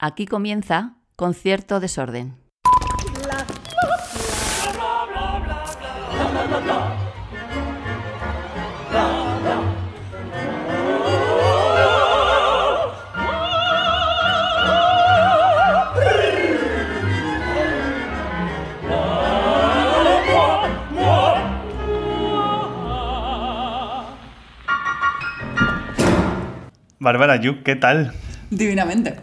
Aquí comienza Concierto Desorden. Bárbara ¿qué tal? Divinamente.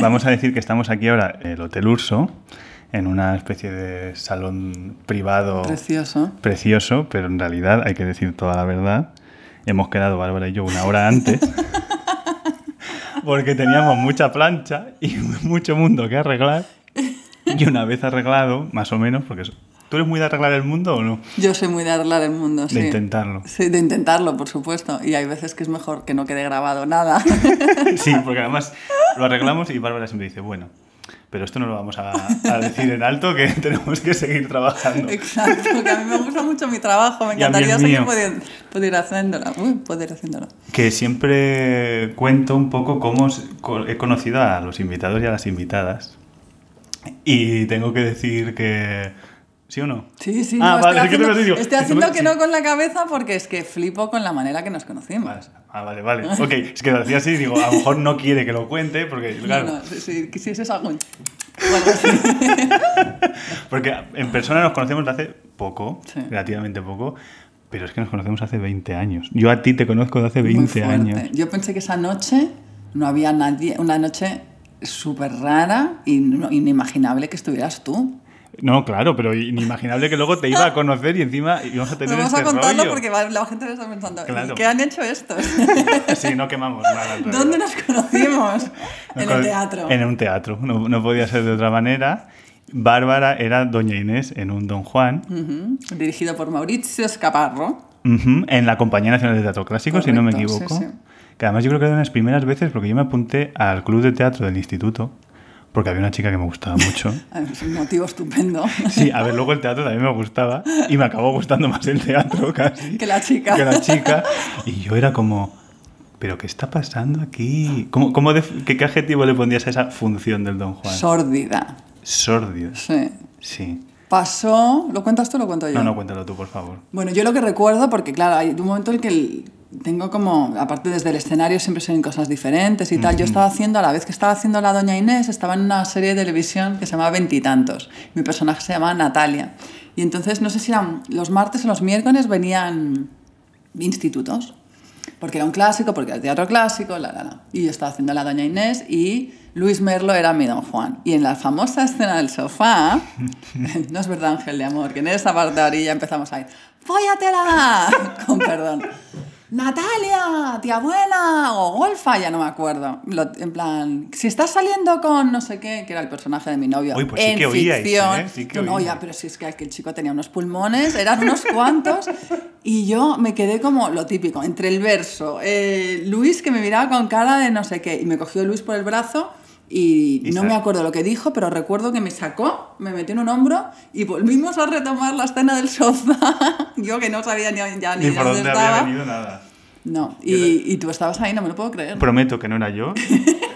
Vamos a decir que estamos aquí ahora en el Hotel Urso, en una especie de salón privado Precioso. precioso, pero en realidad hay que decir toda la verdad. Hemos quedado Bárbara y yo una hora antes porque teníamos mucha plancha y mucho mundo que arreglar. Y una vez arreglado, más o menos, porque ¿tú eres muy de arreglar el mundo o no? Yo soy muy de arreglar el mundo, sí. De intentarlo. Sí, de intentarlo, por supuesto. Y hay veces que es mejor que no quede grabado nada. Sí, porque además lo arreglamos y Bárbara siempre dice, bueno, pero esto no lo vamos a, a decir en alto, que tenemos que seguir trabajando. Exacto, que a mí me gusta mucho mi trabajo. Me encantaría seguir mío. poder, haciéndolo. Uy, poder haciéndolo. Que siempre cuento un poco cómo he conocido a los invitados y a las invitadas. Y tengo que decir que... ¿Sí o no? Sí, sí, Ah, no, vale, estoy haciendo, digo. estoy que me- haciendo que sí. no con la cabeza porque es que flipo con la manera que nos conocimos. Ah, vale, vale. Ok, es que lo decía así, digo, a lo mejor no quiere que lo cuente, porque, claro, No, no, que sí, es algo. Bueno, sí. porque en persona nos conocemos desde hace poco, Sí. relativamente poco, pero es que nos conocemos hace 20 años. Yo a ti te conozco de hace Muy 20 fuerte. años. Yo pensé que esa noche no había nadie, una noche súper rara y no- inimaginable que estuvieras tú. No, claro, pero inimaginable que luego te iba a conocer y encima íbamos a tener Vamos este a contarlo rollo. porque la gente está pensando, Claro. ¿qué han hecho estos? Sí, no quemamos nada. ¿Dónde nos conocimos? En el teatro. En un teatro, no, no podía ser de otra manera. Bárbara era Doña Inés en un Don Juan, Ujú, Dirigido por Mauricio Escaparro. en la Compañía Nacional de Teatro Clásico, si no me sí, equivoco. sí. Que además yo creo que era de las primeras veces porque yo me apunté al club de teatro del instituto porque había una chica que me gustaba mucho. Ah, Es un motivo estupendo. Sí, a ver, luego el teatro también me gustaba y me acabó gustando más el teatro casi que la chica. que la chica. Y yo era como, ¿pero qué está pasando aquí? ¿Cómo, cómo qué, qué adjetivo le pondrías a esa función del Don Juan? Sórdida. Sórdido. Sí. Sí. Pasó. ¿Lo cuentas tú o lo cuento yo? No, no, cuéntalo tú, por favor. Bueno, yo lo que recuerdo, porque claro, hay un momento en el que el- tengo como, aparte desde el escenario siempre son cosas diferentes y tal, yo estaba haciendo, a la vez que estaba haciendo la Doña Inés, estaba en una serie de televisión que se llamaba Veintitantos. Mi personaje se llamaba Natalia. Y entonces, no sé si eran los martes o los miércoles venían institutos, porque era un clásico, porque era teatro clásico, la, la, la. Y yo estaba haciendo la Doña Inés y Luis Merlo era mi Don Juan. Y en la famosa escena del sofá, no es verdad, Ángel de Amor, que en esa parte de orilla empezamos a ir, ¡fóllatela! Con perdón. Natalia, tía buena, o golfa, ya no me acuerdo. Lo- en plan, si estás saliendo con no sé qué, que era el personaje de mi novio. Uy, pues sí en que oíais, ficción. ¿eh? Sí que No, pero si es que el chico tenía unos pulmones, eran unos cuantos, y yo me quedé como lo típico, entre el verso, eh, Luis que me miraba con cara de no sé qué, y me cogió Luis por el brazo. Y, Y no me acuerdo lo que dijo, pero recuerdo que me sacó, me metió en un hombro y volvimos a retomar la escena del sofá. Yo que no sabía ni, ya ni, Ni por dónde dónde estaba. había venido nada. No, y, y tú estabas ahí, no me lo puedo creer. Prometo que no era yo.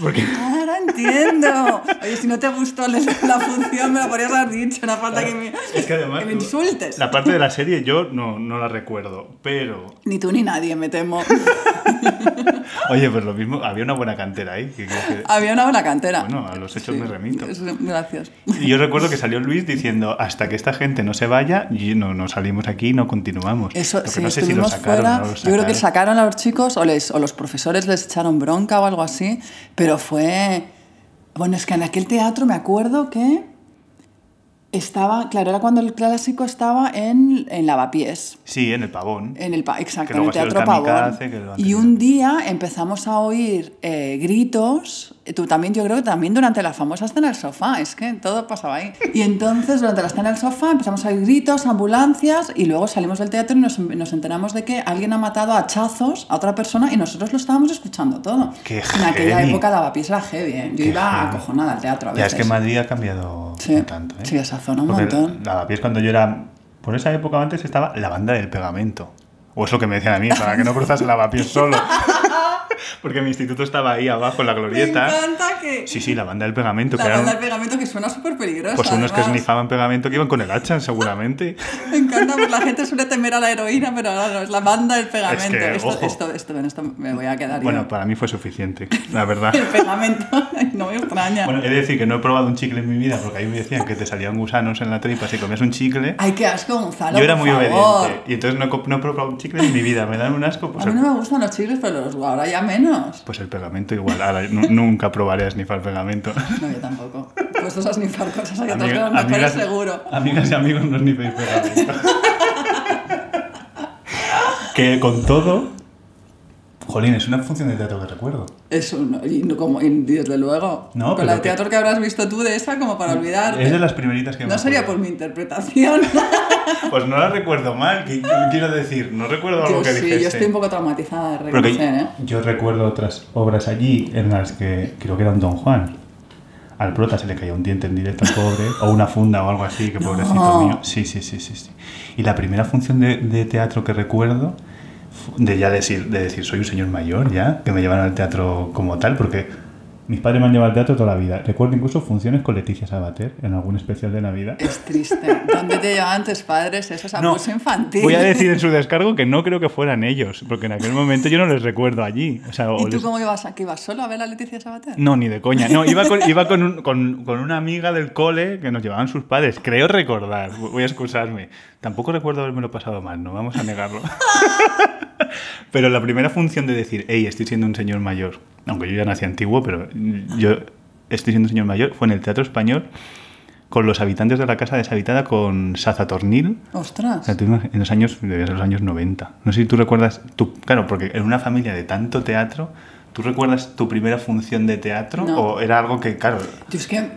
Porque Ahora entiendo. Oye, si no te gustó la la función, me lo podrías haber dicho. No falta que me, es que además que me insultes. la parte de la serie yo no, no la recuerdo, pero Ni tú ni nadie, me temo. oye, pues lo mismo, había una buena cantera ahí. que- que- Había una buena cantera. Bueno, a los hechos me remito. Gracias. Y yo recuerdo que salió Luis diciendo, hasta que esta gente no se vaya, y no, no salimos aquí, no continuamos. Eso, sí, no sé si lo sacaron fuera. no lo Yo creo que sacaron. sacaron a los chicos o, les, o los profesores les echaron bronca o algo así, pero fue... Bueno, es que en aquel teatro me acuerdo que estaba, claro, era cuando el clásico estaba en, en Lavapiés. Sí, en el pavón. En el, exacto, en el Teatro Pavón. Y un día empezamos a oír eh, gritos, tú también, yo creo que también durante la famosa escena del sofá, es que todo pasaba ahí. Y entonces durante la escena del sofá empezamos a oír gritos, ambulancias y luego salimos del teatro y nos, nos enteramos de que alguien ha matado a hachazos a otra persona y nosotros lo estábamos escuchando todo. ¡Qué en aquella época Lavapiés era heavy, ¿eh? yo Qué iba heavy. acojonada al teatro a Ya veces. es que Madrid ha cambiado Sí, tanto. ¿eh? sí, esa zona un Porque montón. Lavapiés cuando yo era... Por esa época antes estaba la banda del pegamento. O es lo que me decían a mí, para que no cruzase Lavapiés solo. Porque mi instituto estaba ahí abajo en la Me glorieta. encanta que... Sí, sí, la banda del pegamento. La que banda eran, del pegamento que suena súper peligrosa. pues unos que además. snifaban pegamento que iban con el hacha, seguramente. Me encanta, pues la gente suele temer a la heroína, pero ahora no, es la banda del pegamento. que, esto, ojo. esto, esto, esto me voy a quedar Bueno, yo. para mí fue suficiente, la verdad. El pegamento, no me extraña. Bueno, he de decir que no he probado un chicle en mi vida porque ahí me decían que te salían gusanos en la tripa si comías un chicle. Ay, qué asco, Gonzalo. Yo era muy favor. obediente y entonces no no he probado un chicle en mi vida. Me dan un asco. Pues A mí no me gustan los chicles, pero los ahora ya menos. pues el pegamento igual. Ahora, nunca probaré a snifar pegamento. No, yo tampoco. Puestos a snifar cosas, hay otras cosas mejores seguro. amigas y amigos, no sniféis pegamento. que con todo... Jolín, es una función de teatro que recuerdo. No, y no como, desde luego. No, Con pero la que- teatro que habrás visto tú de esa, como para olvidar. Es de las primeritas que me No sería acuerdo. por mi interpretación. Pues no la recuerdo mal, que- que quiero decir, no recuerdo algo yo que sí, yo estoy un poco traumatizada de que reconocer, ¿eh? yo recuerdo otras obras allí en las que creo que era un Don Juan. Al prota se le caía un diente en directo al pobre, o una funda o algo así, que No. pobrecito mío. Sí, sí, sí, sí, sí. Y la primera función de, de teatro que recuerdo, de ya decir, de decir, soy un señor mayor ya, que me llevan al teatro como tal, porque mis padres me han llevado al teatro toda la vida. Recuerdo incluso funciones con Leticia Sabater en algún especial de Navidad. Es triste. ¿Dónde te llevaban tus padres? Eso es abuso infantil. Voy a decir en su descargo que no creo que fueran ellos, porque en aquel momento yo no les recuerdo allí. O sea, ¿Y tú les- cómo ibas? ¿Que ibas solo a ver a Leticia Sabater? No, ni de coña. No, iba con, iba con, un- con- con una amiga del cole que nos llevaban sus padres. Creo recordar. Voy a excusarme. Tampoco recuerdo haberme pasado mal, no vamos a negarlo. pero la primera función de decir, hey, estoy siendo un señor mayor, aunque yo ya nací antiguo, pero yo estoy siendo un señor mayor, fue en el Teatro Español con los habitantes de la casa deshabitada con Saza Tornil. O Ostras. sea, tú en los años, debía ser los años 90. No sé si tú recuerdas, tú, claro, porque en una familia de tanto teatro, ¿tú recuerdas tu primera función de teatro? No. ¿O era algo que, claro, Yo es que,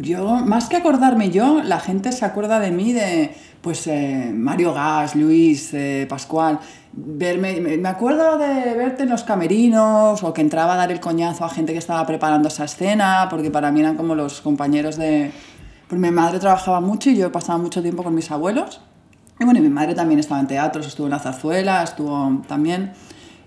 yo, más que acordarme yo, la gente se acuerda de mí de, pues, eh, Mario Gas, Luis, eh, Pascual. Verme, me, acuerdo de verte en los camerinos o que entraba a dar el coñazo a gente que estaba preparando esa escena, porque para mí eran como los compañeros de... Pues mi madre trabajaba mucho y yo pasaba mucho tiempo con mis abuelos. Y bueno, mi madre también estaba en teatros, estuvo en la zarzuela, estuvo también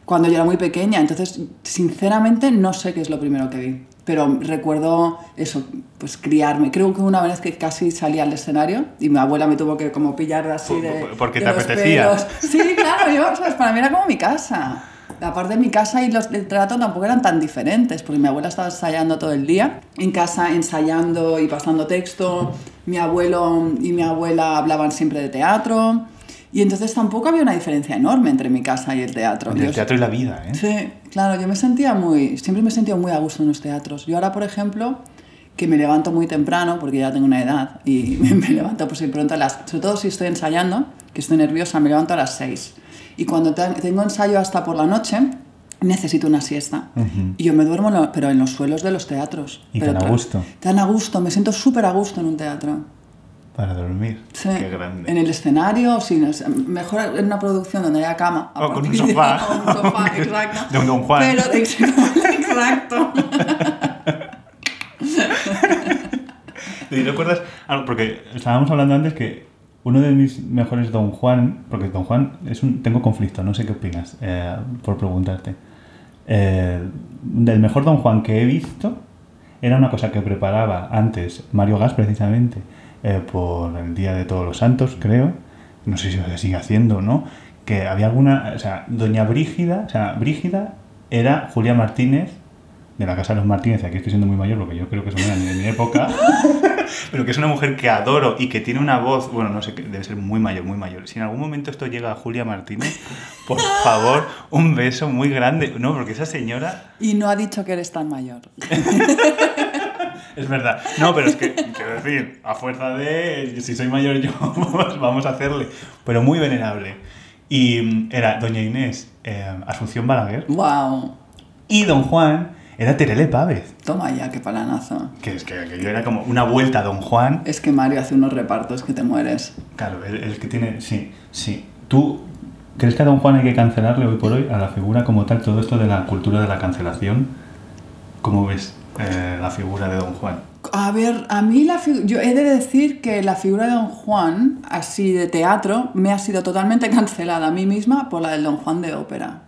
cuando yo era muy pequeña. Entonces, sinceramente, no sé qué es lo primero que vi. Pero recuerdo eso, pues criarme. Creo que una vez que casi salí al escenario y mi abuela me tuvo que como pillar así de. por- porque de te los apetecía. pelos. Sí, claro, yo, ¿sabes? para mí era como mi casa. Aparte, mi casa y los del trato tampoco eran tan diferentes, porque mi abuela estaba ensayando todo el día, en casa ensayando y pasando texto. Mi abuelo y mi abuela hablaban siempre de teatro. Y entonces tampoco había una diferencia enorme entre mi casa y el teatro. entre el teatro y la vida, ¿eh? Sí, claro, yo me sentía muy, siempre me he sentido muy a gusto en los teatros. Yo ahora, por ejemplo, que me levanto muy temprano, porque ya tengo una edad, y me levanto pues pronto a las, sobre todo si estoy ensayando, que estoy nerviosa, me levanto a las 6. Y cuando te- tengo ensayo hasta por la noche, necesito una siesta. Ujú. Y yo me duermo, pero en los suelos de los teatros. Y pero tan a gusto. Tan a gusto, me siento súper a gusto en un teatro. Para dormir. Sí, Qué grande. en el escenario, sí, mejor en una producción donde haya cama. O con un de- sofá. o un sofá, exacto. De un Don Juan. Pero, exacto. ¿Y recuerdas algo? Porque estábamos hablando antes que uno de mis mejores Don Juan, porque Don Juan es un. Tengo conflicto, no sé qué opinas, eh, por preguntarte. Eh, del mejor Don Juan que he visto era una cosa que preparaba antes Mario Gas, precisamente, eh, por el Día de Todos los Santos, creo. No sé si se sigue haciendo o no. Que había alguna. O sea, Doña Brígida, o sea, Brígida era Julia Martínez de la casa de los Martínez, aquí estoy siendo muy mayor porque yo creo que son de mi época, pero que es una mujer que adoro y que tiene una voz, bueno, no sé, que debe ser muy mayor, muy mayor. Si en algún momento esto llega a Julia Martínez, por favor, un beso muy grande. No, porque esa señora, Y no ha dicho que eres tan mayor. es verdad. No, pero es que, quiero decir, a fuerza de, si soy mayor yo, pues vamos a hacerle. Pero muy venerable. Y era Doña Inés eh, Asunción Balaguer ¡Wow! y Don Juan era Terele Pávez. Toma ya, qué palanazo. Que es que aquello era como una vuelta a Don Juan. Es que Mario hace unos repartos que te mueres. Claro, el, el que tiene. Sí, sí. ¿Tú crees que a Don Juan hay que cancelarle hoy por hoy a la figura como tal, todo esto de la cultura de la cancelación? ¿Cómo ves eh, la figura de Don Juan? A ver, a mí la figu- yo he de decir que la figura de Don Juan, así de teatro, me ha sido totalmente cancelada a mí misma por la del Don Juan de ópera.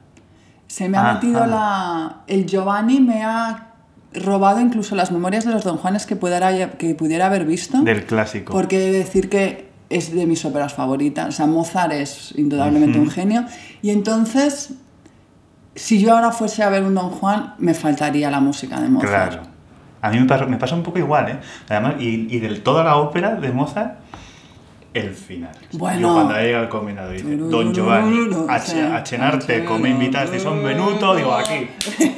Se me ha Ajá. metido la... El Giovanni me ha robado incluso las memorias de los Don Juanes que pudiera, que pudiera haber visto. Del clásico. Porque he de decir que es de mis óperas favoritas. O sea, Mozart es indudablemente un genio. Y entonces, si yo ahora fuese a ver un Don Juan, me faltaría la música de Mozart. Claro. A mí me pasa, un poco igual, ¿eh? Además, y, y de toda la ópera de Mozart, el final. Bueno. Yo cuando llega al combinado dice, Don Giovanni, a, a cenarte, come invitaste son Benuto, digo, aquí,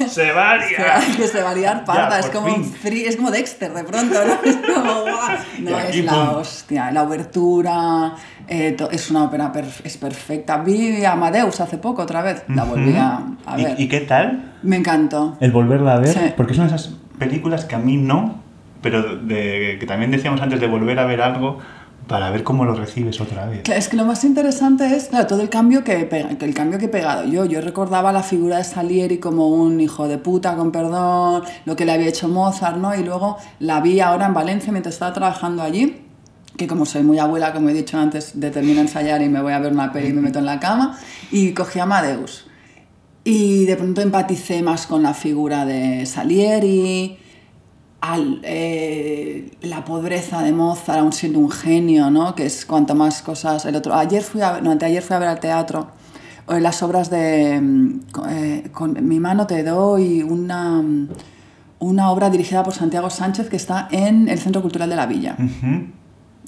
se va a liar. que se va a liar parda, Ya, es como un free- es como Dexter de pronto, ¿no? Es como, guau. No, aquí, es la pum. hostia, la obertura, eh, to- es una ópera perf- es perfecta. Vi a Amadeus hace poco otra vez, la volví a, a ¿Y- ver. ¿Y, qué tal Me encantó. el volverla a ver? Sí. Porque es una de esas películas que a mí no, pero de, que también decíamos antes de volver a ver algo para ver cómo lo recibes otra vez. Claro, Es que lo más interesante es, claro, todo el cambio que, he el cambio que he pegado yo. Yo recordaba la figura de Salieri como un hijo de puta, con perdón, lo que le había hecho Mozart, ¿no? Y luego la vi ahora en Valencia mientras estaba trabajando allí, que como soy muy abuela, como he dicho antes, determino ensayar y me voy a ver una peli y me meto en la cama, y cogí a Amadeus. Y de pronto empaticé más con la figura de Salieri, al, eh, la pobreza de Mozart, aún siendo un genio, ¿no? Que es cuanto más cosas... El otro, ayer fui a no, anteayer fui a ver al teatro eh, las obras de... mm, eh, con mi mano te doy, una, mm, una obra dirigida por Santiago Sánchez que está en el Centro Cultural de la Villa.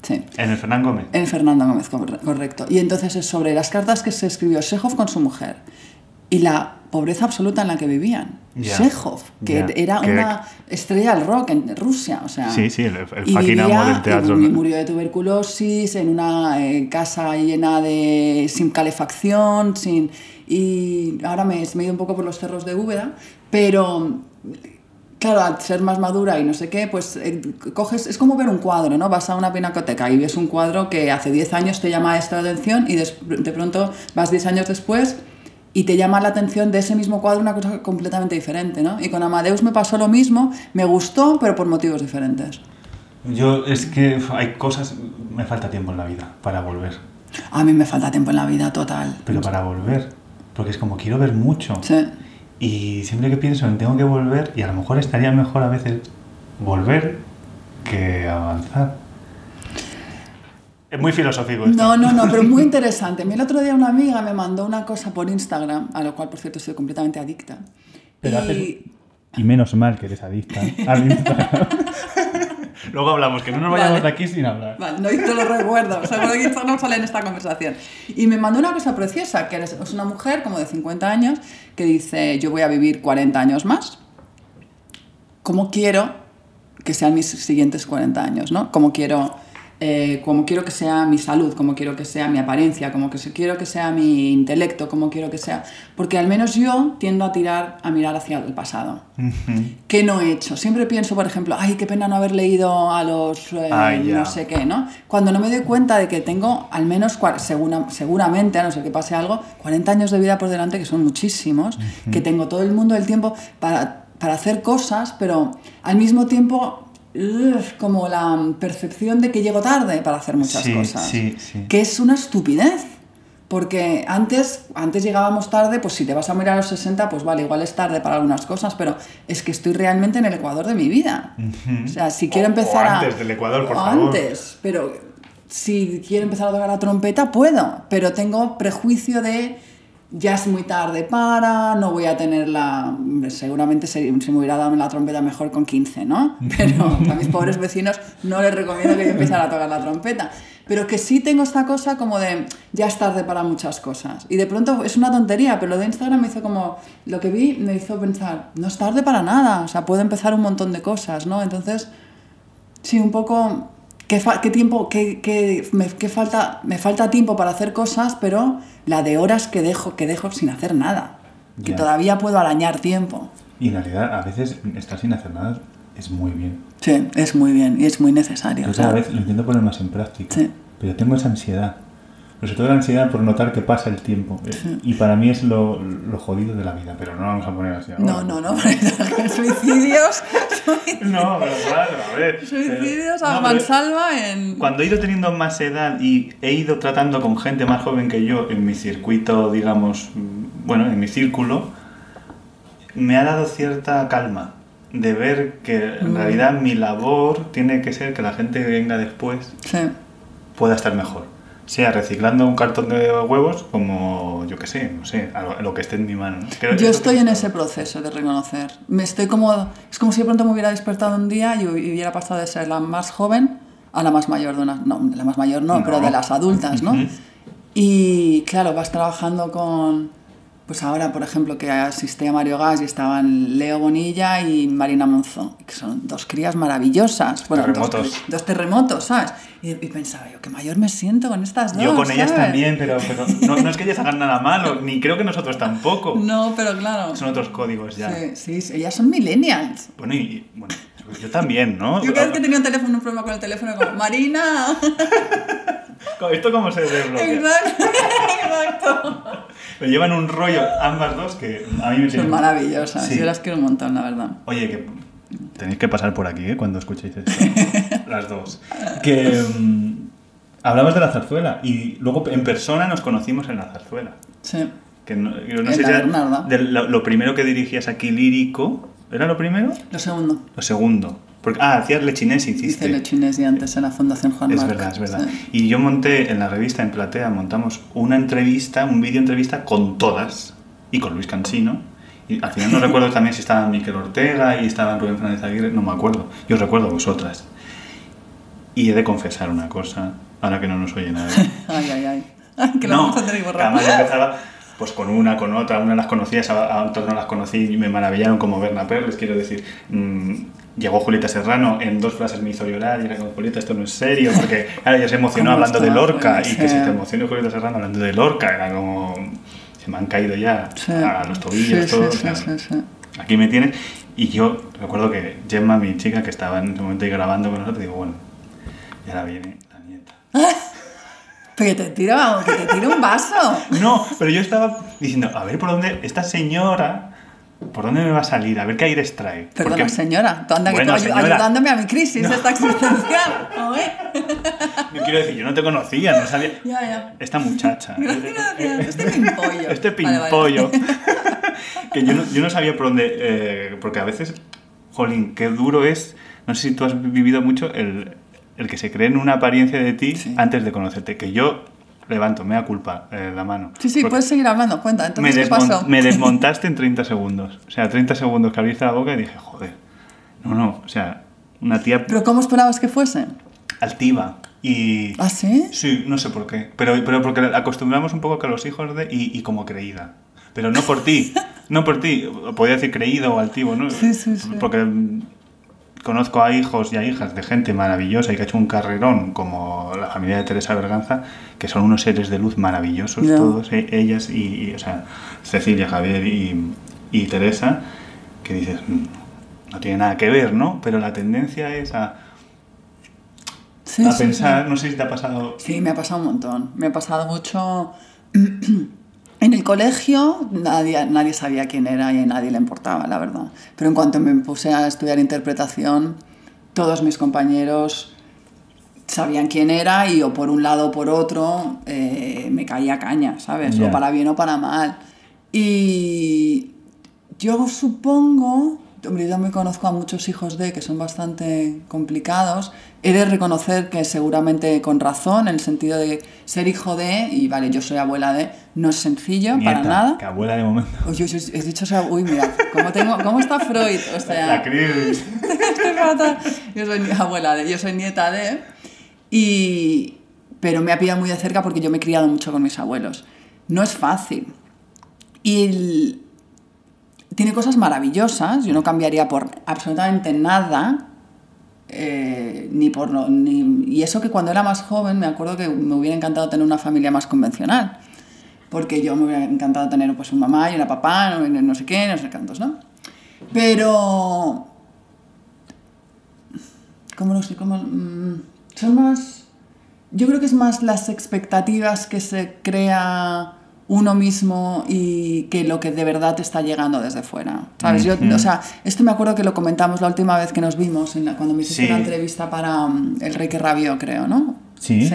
Sí. En el Fernán Gómez. En Fernando Gómez, corre- correcto. Y entonces es sobre las cartas que se escribió Chekhov con su mujer y la pobreza absoluta en la que vivían. Ya, Chekhov, que ya, era una estrella del rock en Rusia, o sea... Sí, sí, el, el y amo vivía- del teatro. y murió de tuberculosis en una eh, casa llena de... sin calefacción, sin... Y ahora me, me he ido un poco por los cerros de Úbeda, pero claro, al ser más madura y no sé qué, pues eh, coges, es como ver un cuadro, ¿no? Vas a una pinacoteca y ves un cuadro que hace 10 años te llama esta atención y des- de pronto vas 10 años después y te llama la atención de ese mismo cuadro una cosa completamente diferente, ¿no? Y con Amadeus me pasó lo mismo, me gustó, pero por motivos diferentes. Yo es que hay cosas, me falta tiempo en la vida para volver, A mí me falta tiempo en la vida total. pero para volver, porque es como quiero ver mucho Sí. y siempre que pienso en tengo que volver y a lo mejor estaría mejor a veces volver que avanzar. Es muy filosófico esto. No, no, no, pero muy interesante. A mí el otro día una amiga me mandó una cosa por Instagram, a lo cual, por cierto, estoy completamente adicta. Pero y... haces- Y menos mal que eres adicta al Instagram. Luego hablamos, que no nos vayamos Vale. de aquí sin hablar. Vale, no te lo recuerdo, seguro que esto no sale en esta conversación. Y me mandó una cosa preciosa, que es es una mujer como de 50 años que dice, yo voy a vivir 40 años más. ¿Cómo quiero que sean mis siguientes 40 años? ¿no? ¿Cómo quiero, eh, cómo quiero que sea mi salud? ¿Cómo quiero que sea mi apariencia? ¿Cómo que se- quiero que sea mi intelecto? ¿Cómo quiero que sea? Porque al menos yo tiendo a tirar, a mirar hacia el pasado. ¿Qué no he hecho? Siempre pienso, por ejemplo, ay, qué pena no haber leído a los eh, ya. no sé qué, ¿no? Cuando no me doy cuenta de que tengo al menos, segura- seguramente, a no ser que pase algo, 40 años de vida por delante, que son muchísimos, que tengo todo el mundo del tiempo para, para hacer cosas, pero al mismo tiempo como la percepción de que llego tarde para hacer muchas Sí, cosas. sí, sí. Que es una estupidez. Porque antes, antes llegábamos tarde, pues si te vas a mirar a los 60, pues vale, igual es tarde para algunas cosas, pero es que estoy realmente en el ecuador de mi vida. O sea, si quiero O- o empezar a... antes del Ecuador, por o favor. antes, pero si quiero empezar a tocar la trompeta, puedo, pero tengo prejuicio de ya es muy tarde para, no voy a tener la... Seguramente se, se me hubiera dado la trompeta mejor con 15, ¿no? Pero a mis pobres vecinos no les recomiendo que yo empezara a tocar la trompeta. Pero que sí tengo esta cosa como de ya es tarde para muchas cosas. Y de pronto es una tontería, pero lo de Instagram me hizo como... Lo que vi me hizo pensar, no es tarde para nada, o sea, puedo empezar un montón de cosas, ¿no? Entonces... Sí, un poco. ¿Qué, fa- qué tiempo, qué, qué- me, qué falta? Me falta tiempo para hacer cosas, pero la de horas que dejo, que dejo sin hacer nada. Que Ya. todavía puedo arañar tiempo. Y en realidad, a veces estar sin hacer nada es muy bien. Sí, es muy bien y es muy necesario. Yo cada vez lo intento poner más en práctica. Sí. Pero tengo esa ansiedad. Pero sobre todo la ansiedad por notar que pasa el tiempo. Eh, Y para mí es lo, lo jodido de la vida. Pero no vamos a poner así ahora. No, no, no, suicidios, No, pero claro, a ver. suicidios pero- a no, mansalva en... Cuando he ido teniendo más edad y he ido tratando con gente más joven que yo en mi circuito, digamos, mm, bueno, en mi círculo, me ha dado cierta calma de ver que en Mm. realidad mi labor tiene que ser que la gente que venga después Sí. pueda estar mejor. Sea reciclando un cartón de huevos como, yo qué sé, no sé, algo- lo que esté en mi mano. ¿no? Creo- Yo estoy que- en ese proceso de reconocer. Me estoy como, es como si de pronto me hubiera despertado un día y hubiera pasado de ser la más joven a la más mayor de una, no, la más mayor no, No. pero de las adultas, ¿no? Ujú. Y claro, vas trabajando con, pues ahora, por ejemplo, que asistí a Mario Gas y estaban Leo Bonilla y Marina Monzó, que son dos crías maravillosas. Bueno, Terremotos. Dos, dos terremotos, ¿sabes? Y, y pensaba yo, qué mayor me siento con estas dos. Yo con ellas ¿sabes? también, pero, pero no, no es que ellas hagan nada malo, ni creo que nosotros tampoco. No, pero claro. Son otros códigos ya. Sí, sí, sí, ellas son millennials. Bueno, y, y- bueno, yo también, ¿no? Yo cada vez que tenía un teléfono, un problema con el teléfono, como, Marina. ¿Esto cómo se desbloquea? Exacto. Exacto. Me llevan un rollo ambas dos que a mí me Son maravillosas. Sí. Yo las quiero un montón, la verdad. Oye, que tenéis que pasar por aquí ¿eh? cuando escuchéis esto. Las dos. Que mm, hablabas de la zarzuela y luego en persona nos conocimos en la zarzuela. Sí. Que no, yo no En sé si era de lo, lo primero que dirigías aquí lírico. ¿Era lo primero? Lo segundo. Lo segundo. Porque, ah, hacías lechinés, Hice hiciste. Lechines y antes en la Fundación Juan Es Marc. verdad, es verdad. Sí. Y yo monté en la revista, en Platea, montamos una entrevista, un vídeo entrevista con todas y con Luis Cansino. Y al final no recuerdo también si estaba Miquel Ortega y estaban Rubén Fernández Aguirre, no me acuerdo. Yo recuerdo vosotras. Y he de confesar una cosa, ahora que no nos oye nadie. Ay, ay, ay. Ay, que lo no, vamos a que además empezaba pues con una, con otra, una las conocía, a a otras no las conocí y me maravillaron como Berna Perles, quiero decir. mm, llegó Julieta Serrano, en dos frases me hizo llorar y era como, Julieta, esto no es serio, porque claro, ella se emocionó ¿Cómo hablando de? Lorca y que se te emocione Julieta Serrano hablando de Lorca, era como, se me han caído ya Sí. a los tobillos, Sí, todo. sí, o sea, sí, sí, sí. Aquí me tienes. Y yo recuerdo que Gemma, mi chica, que estaba en ese momento ahí grabando con nosotros, digo, bueno, y ahora viene la nieta. Pero que te tira, que te tira un vaso. No, pero yo estaba diciendo, a ver por dónde esta señora, por dónde me va a salir, a ver qué aires trae. Perdona, Porque- señora. Tú anda Bueno, señora. ayudándome a mi crisis esta existencial. Yo quiero decir, yo no te conocía, no sabía. Ya, ya. Esta muchacha. Gracias. Este pimpollo. Este Vale, vale. pimpollo. que yo no, yo no sabía por dónde. eh, porque a veces, jolín, qué duro es. No sé si tú has vivido mucho el, el que se cree en una apariencia de ti Sí. antes de conocerte. Que yo levanto, me da culpa eh, la mano. Sí, sí, Porque puedes seguir hablando. Cuenta, me, entonces, ¿qué desmon- pasó? me desmontaste en 30 segundos. O sea, 30 segundos que abriste la boca y dije, joder. No, no, o sea, una tía ¿Pero cómo esperabas que fuese? altiva. Y. ¿Ah, sí? Sí, no sé por qué. Pero, pero porque acostumbramos un poco que los hijos de. Y, y como creída. Pero no por ti. No por ti. Podría decir creído o altivo, ¿no? Sí, sí, sí. Porque conozco a hijos y a hijas de gente maravillosa y que ha hecho un carrerón, como la familia de Teresa Berganza, que son unos seres de luz maravillosos, Ya. todos e- ellas, y, y, o sea, Cecilia, Javier y, y Teresa, que dices, "Mm, no tiene nada que ver, ¿no? Pero la tendencia es a, Sí, a sí, pensar, no sé si te ha pasado Sí, me ha pasado un montón. Me ha pasado mucho. En el colegio nadie, nadie sabía quién era y a nadie le importaba, la verdad. Pero en cuanto me puse a estudiar interpretación, todos mis compañeros sabían quién era y o por un lado o por otro eh, me caía caña, ¿sabes? Ya. O para bien o para mal. Y yo supongo, hombre, yo me conozco a muchos hijos de que son bastante complicados. He de reconocer que seguramente con razón, en el sentido de ser hijo de, y vale, yo soy abuela de, no es sencillo para nada. Que abuela de momento. Uy, he dicho, uy, mira, ¿cómo, tengo, ¿cómo está Freud? O sea, La crisis. Yo soy abuela de, yo soy nieta de, y, pero me ha pillado muy de cerca porque yo me he criado mucho con mis abuelos. No es fácil. Y el- tiene cosas maravillosas, yo no cambiaría por absolutamente nada. Eh, ni por lo- ni- y eso que cuando era más joven me acuerdo que me hubiera encantado tener una familia más convencional porque yo me hubiera encantado tener pues un mamá y una papá no, no sé qué no sé cuántos no pero ¿Cómo lo sé? ¿Cómo, mm, son más... Yo creo que es más las expectativas que se crea uno mismo y que lo que de verdad te está llegando desde fuera. ¿Sabes? Yo, o sea, esto me acuerdo que lo comentamos la última vez que nos vimos, en la- cuando me hiciste Sí. la entrevista para mm, El Rey que Rabió, creo, ¿no? Sí.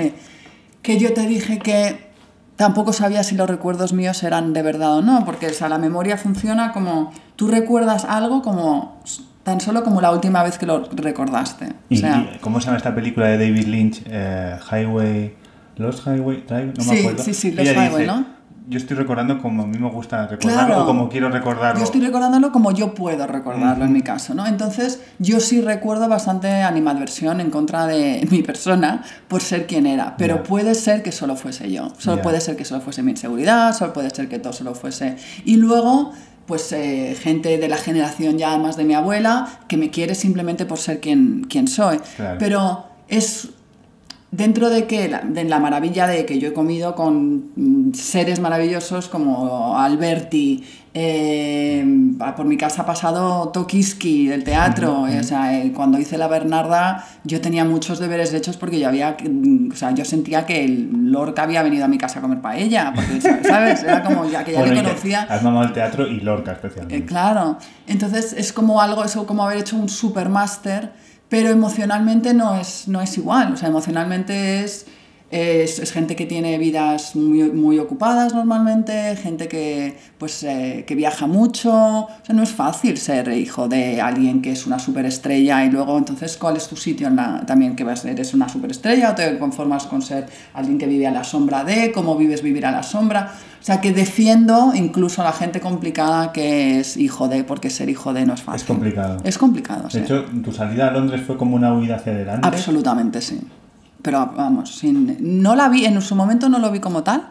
Que yo te dije que tampoco sabía si los recuerdos míos eran de verdad o no, porque o sea, la memoria funciona como tú recuerdas algo como tan solo como la última vez que lo recordaste. O ¿Y, sea, y cómo se llama esta película de David Lynch? Eh, Highway... Lost Highway Drive, no me Sí, acuerdo. sí, sí, Ella Highway, dice, ¿no? Yo estoy recordando como a mí me gusta recordarlo Claro. o como quiero recordarlo. Yo estoy recordándolo como yo puedo recordarlo en mi caso, ¿no? Entonces, yo sí recuerdo bastante animadversión en contra de mi persona por ser quien era, pero puede ser que solo fuese yo, solo puede ser que solo fuese mi inseguridad, solo puede ser que todo solo fuese... Y luego, pues eh, gente de la generación ya más de mi abuela que me quiere simplemente por ser quien, quien soy. Claro. Pero es dentro de que la, de la maravilla de que yo he comido con mm, seres maravillosos como Alberti eh, por mi casa ha pasado Tokiski del teatro eh, o sea eh, cuando hice la Bernarda yo tenía muchos deberes hechos porque yo había mm, o sea yo sentía que el Lorca había venido a mi casa a comer paella porque sabes era como ya que ya Bueno, le conocía. Has mamado el teatro y Lorca eh, especialmente. claro, entonces es como algo, es como haber hecho un supermáster, pero emocionalmente no es, no es igual, o sea, emocionalmente es, es, es gente que tiene vidas muy, muy ocupadas normalmente, gente que, pues, eh, que viaja mucho, o sea, no es fácil ser hijo de alguien que es una superestrella y luego entonces cuál es tu sitio en la, también que vas, eres una superestrella o te conformas con ser alguien que vive a la sombra de, cómo vives vivir a la sombra. O sea, que defiendo incluso a la gente complicada que es hijo de, porque ser hijo de no es fácil. Es complicado. Es complicado, sí. De hecho, tu salida a Londres fue como una huida hacia adelante. Absolutamente sí. Pero vamos, sin, no la vi, en su momento no lo vi como tal,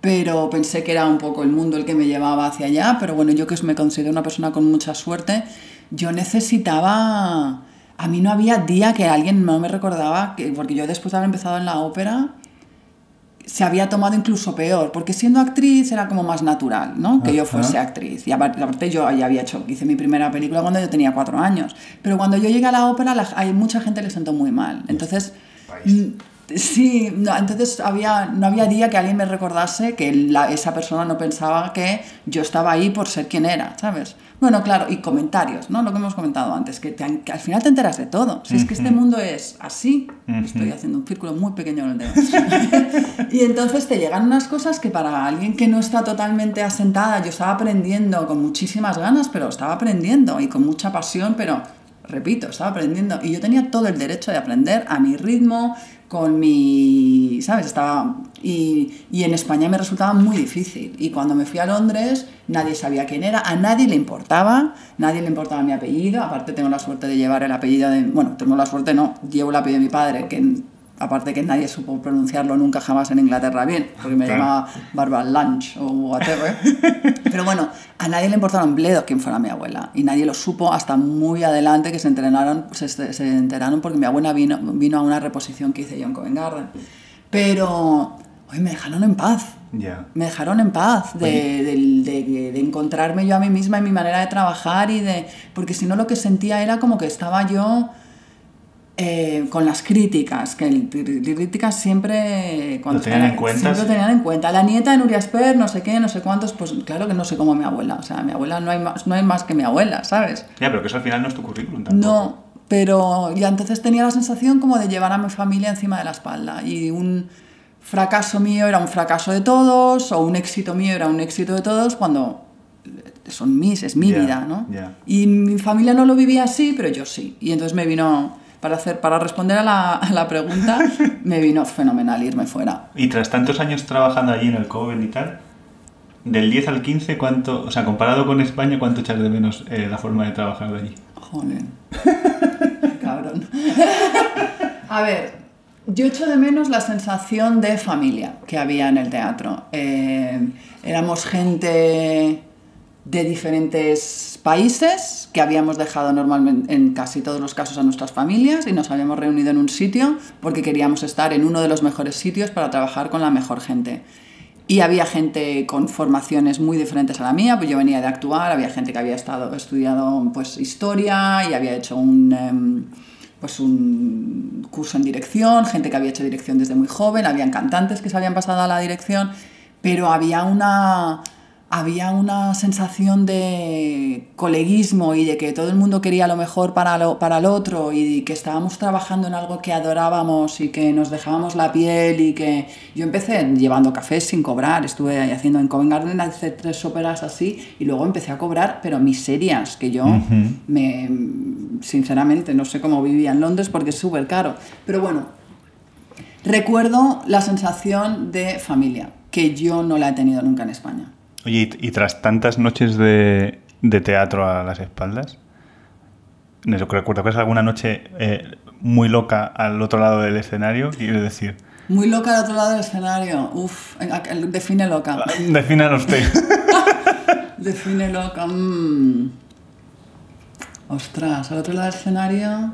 pero pensé que era un poco el mundo el que me llevaba hacia allá, pero bueno, yo que me considero una persona con mucha suerte, yo necesitaba... A mí no había día que alguien no me recordaba, que, porque yo después de haber empezado en la ópera, se había tomado incluso peor, porque siendo actriz era como más natural, ¿no? Que yo fuese actriz. Y aparte aparte yo ya había hecho, hice mi primera película cuando yo tenía cuatro años. Pero cuando yo llegué a la ópera, la- hay mucha gente le sentó muy mal. Entonces, País. mm, sí, no, entonces había, no había día que alguien me recordase que la- esa persona no pensaba que yo estaba ahí por ser quien era, ¿sabes? Bueno, claro, y comentarios, ¿no? Lo que hemos comentado antes, que, te- que al final te enteras de todo. Si es que este mundo es así, estoy haciendo un círculo muy pequeño en el dedo. y entonces te llegan unas cosas que para alguien que no está totalmente asentada, yo estaba aprendiendo con muchísimas ganas, pero estaba aprendiendo y con mucha pasión, pero repito, estaba aprendiendo y yo tenía todo el derecho de aprender a mi ritmo, con mi, ¿sabes? Estaba y, y en España me resultaba muy difícil y cuando me fui a Londres nadie sabía quién era, a nadie le importaba, nadie le importaba mi apellido, aparte tengo la suerte de llevar el apellido de, bueno, tengo la suerte no, llevo el apellido de mi padre que aparte que nadie supo pronunciarlo nunca jamás en Inglaterra bien, porque me Claro. llamaba Barbara Lunch o whatever. Pero bueno, a nadie le importaba un bledo quién fuera mi abuela. Y nadie lo supo hasta muy adelante que se enteraron, se, se enteraron porque mi abuela vino, vino a una reposición que hice yo en Covent Garden. Pero hoy me dejaron en paz. Ya. Me dejaron en paz de, del- de- de encontrarme yo a mí misma en mi manera de trabajar y de... Porque si no lo que sentía era como que estaba yo eh, con las críticas, que el- críticas siempre... Cuando tenían era- en cuenta, Siempre lo tenían en cuenta. La nieta de Nuria Sper, no sé qué, no sé cuántos, pues claro que no sé cómo mi abuela. O sea, mi abuela no hay más, no hay más que mi abuela, ¿sabes? Ya, pero que eso al final no es tu currículum tampoco. No, pero ya entonces tenía la sensación como de llevar a mi familia encima de la espalda y un fracaso mío era un fracaso de todos o un éxito mío era un éxito de todos cuando son mis, es mi Ya, vida, ¿no? ya. Y mi familia no lo vivía así, pero yo sí. Y entonces me vino, para, hacer, para responder a la, a la pregunta, me vino fenomenal irme fuera. Y tras tantos años trabajando allí en el Coven y tal, del 10 al 15, ¿cuánto, o sea, comparado con España, cuánto echas de menos eh, la forma de trabajar de allí? Joder. Cabrón. A ver, yo echo de menos la sensación de familia que había en el teatro. Eh, éramos gente de diferentes países que habíamos dejado normalmente en casi todos los casos a nuestras familias y nos habíamos reunido en un sitio porque queríamos estar en uno de los mejores sitios para trabajar con la mejor gente. Y había gente con formaciones muy diferentes a la mía, pues yo venía de actuar, había gente que había estado, estudiado pues, historia y había hecho un, em, pues, un curso en dirección, gente que había hecho dirección desde muy joven, habían cantantes que se habían pasado a la dirección, pero había una, había una sensación de coleguismo y de que todo el mundo quería lo mejor para, lo, para el otro y que estábamos trabajando en algo que adorábamos y que nos dejábamos la piel y que yo empecé llevando cafés sin cobrar, estuve haciendo en Covent Garden hace tres óperas así y luego empecé a cobrar, pero miserias, que yo me, sinceramente no sé cómo vivía en Londres porque es súper caro, pero bueno, recuerdo la sensación de familia que yo no la he tenido nunca en España. Oye, y, tras tantas noches de, de, teatro a las espaldas, ¿recuerdas alguna noche eh, muy loca al otro lado del escenario? Quiero decir. Muy loca al otro lado del escenario. Uf, define loca. Define usted. define loca. Mm. Ostras, al otro lado del escenario.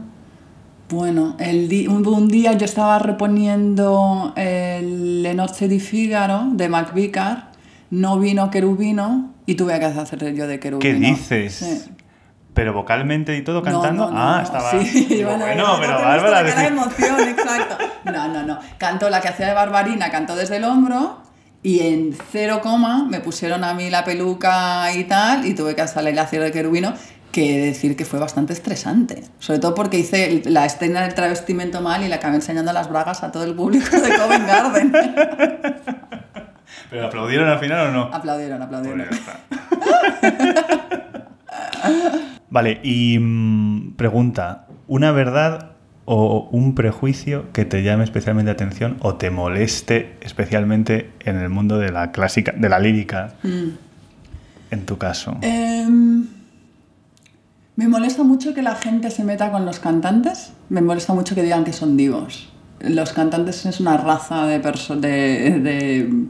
Bueno, el un, día yo estaba reponiendo el Le Noche di Figaro de Macvicar no vino querubino y tuve que hacer yo de querubino. ¿Qué dices? Pero vocalmente y todo cantando. ah, estaba. Sí, bueno, pero Bárbara. La emoción, exacto. No, no, no. Cantó la que hacía de Barbarina, cantó desde el hombro y en cero coma me pusieron a mí la peluca y tal y tuve que salir a hacer de querubino que decir que fue bastante estresante. Sobre todo porque hice la escena del travestimento mal y le acabé enseñando las bragas a todo el público de Covent Garden. ¿Pero aplaudieron al final o no? Aplaudieron, aplaudieron. Pues vale, y mm, pregunta, ¿una verdad o un prejuicio que te llame especialmente atención o te moleste especialmente en el mundo de la clásica, de la lírica, mm. en tu caso? Em, me molesta mucho que la gente se meta con los cantantes, me molesta mucho que digan que son divos. Los cantantes es una raza de, de, de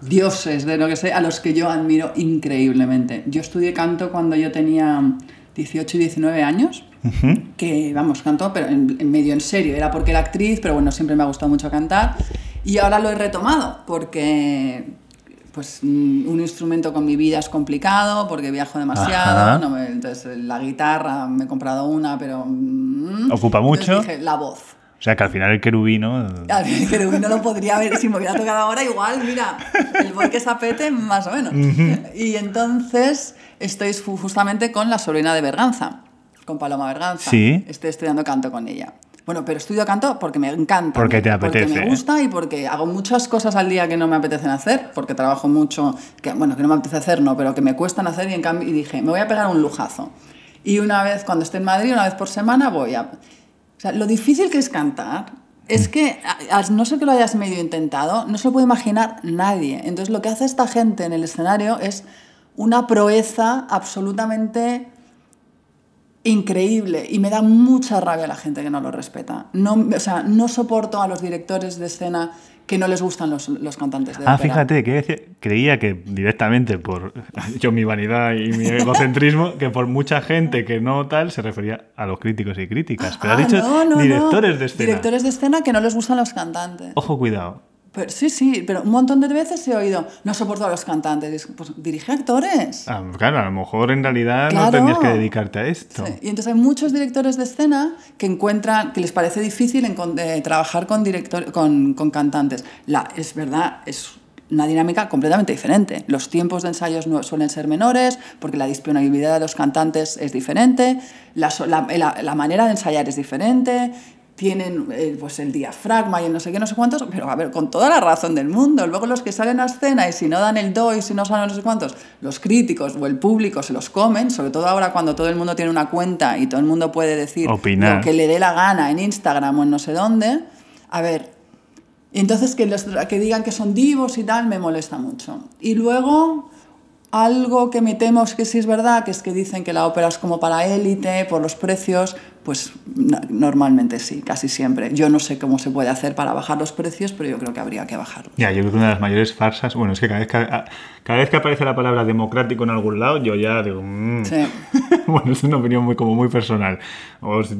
dioses, de lo que sé, a los que yo admiro increíblemente. Yo estudié canto cuando yo tenía 18 y 19 años, que vamos, canto, pero en, medio en serio, era porque era actriz, pero bueno, siempre me ha gustado mucho cantar. Y ahora lo he retomado porque pues mm, un instrumento con mi vida es complicado porque viajo demasiado, entonces la guitarra me he comprado una, pero... Mm, ¿Ocupa mucho? Dije, la voz. O sea que al final el querubino. El querubino lo podría ver, si me hubiera tocado ahora, igual, mira, el boy que sapete, más o menos. Y entonces estoy justamente con la sobrina de Berganza, con Paloma Berganza. Sí. Estoy estudiando canto con ella. Bueno, pero estudio canto porque me encanta. Porque te apetece. Porque me gusta y porque hago muchas cosas al día que no me apetecen hacer, porque trabajo mucho, que bueno, que no me apetece hacer, no, pero que me cuestan hacer y en cambio y dije, me voy a pegar un lujazo. Y una vez, cuando esté en Madrid, una vez por semana, voy a o sea, lo difícil que es cantar es mm. que, no sé que lo hayas medio intentado, no se lo puede imaginar nadie. Entonces, lo que hace esta gente en el escenario es una proeza absolutamente increíble y me da mucha rabia la gente que no lo respeta. No, o sea, no soporto a los directores de escena que no les gustan los, los cantantes de Ah, fíjate, que creía que directamente por yo mi vanidad y mi egocentrismo, que por mucha gente que no tal se refería a los críticos y críticas. Pero ha ah, dicho directores de escena. Directores de escena que no les gustan los cantantes. Ojo, cuidado sí, sí, pero un montón de veces he oído, no soporto a los cantantes. Pues dirige actores. Ah, claro, a lo mejor en realidad no tendrías que dedicarte a esto. Y entonces hay muchos directores de escena que encuentran, que les parece difícil eh, trabajar con, director, con, con cantantes. La, es verdad, es una dinámica completamente diferente. Los tiempos de ensayos no, suelen ser menores porque la disponibilidad de los cantantes es diferente, la, la, la, manera de ensayar es diferente, tienen eh, pues el diafragma y no sé qué, no sé cuántos, pero a ver, con toda la razón del mundo. Luego los que salen a escena y si no dan el do y si no salen no sé cuántos, los críticos o el público se los comen, sobre todo ahora cuando todo el mundo tiene una cuenta y todo el mundo puede decir lo que le dé la gana en Instagram o en no sé dónde. A ver, entonces que, los, que digan que son divos y tal me molesta mucho. Y luego algo que me temo es que sí es verdad, que es que dicen que la ópera es como para élite por los precios, pues normalmente sí, casi siempre. Yo no sé cómo se puede hacer para bajar los precios, pero yo creo que habría que bajarlos. Ya, yo creo que una de las mayores farsas, bueno, es que cada vez que, cada vez que aparece la palabra democrático en algún lado, yo ya digo, mm". sí. bueno, es una opinión muy, como muy personal. O si,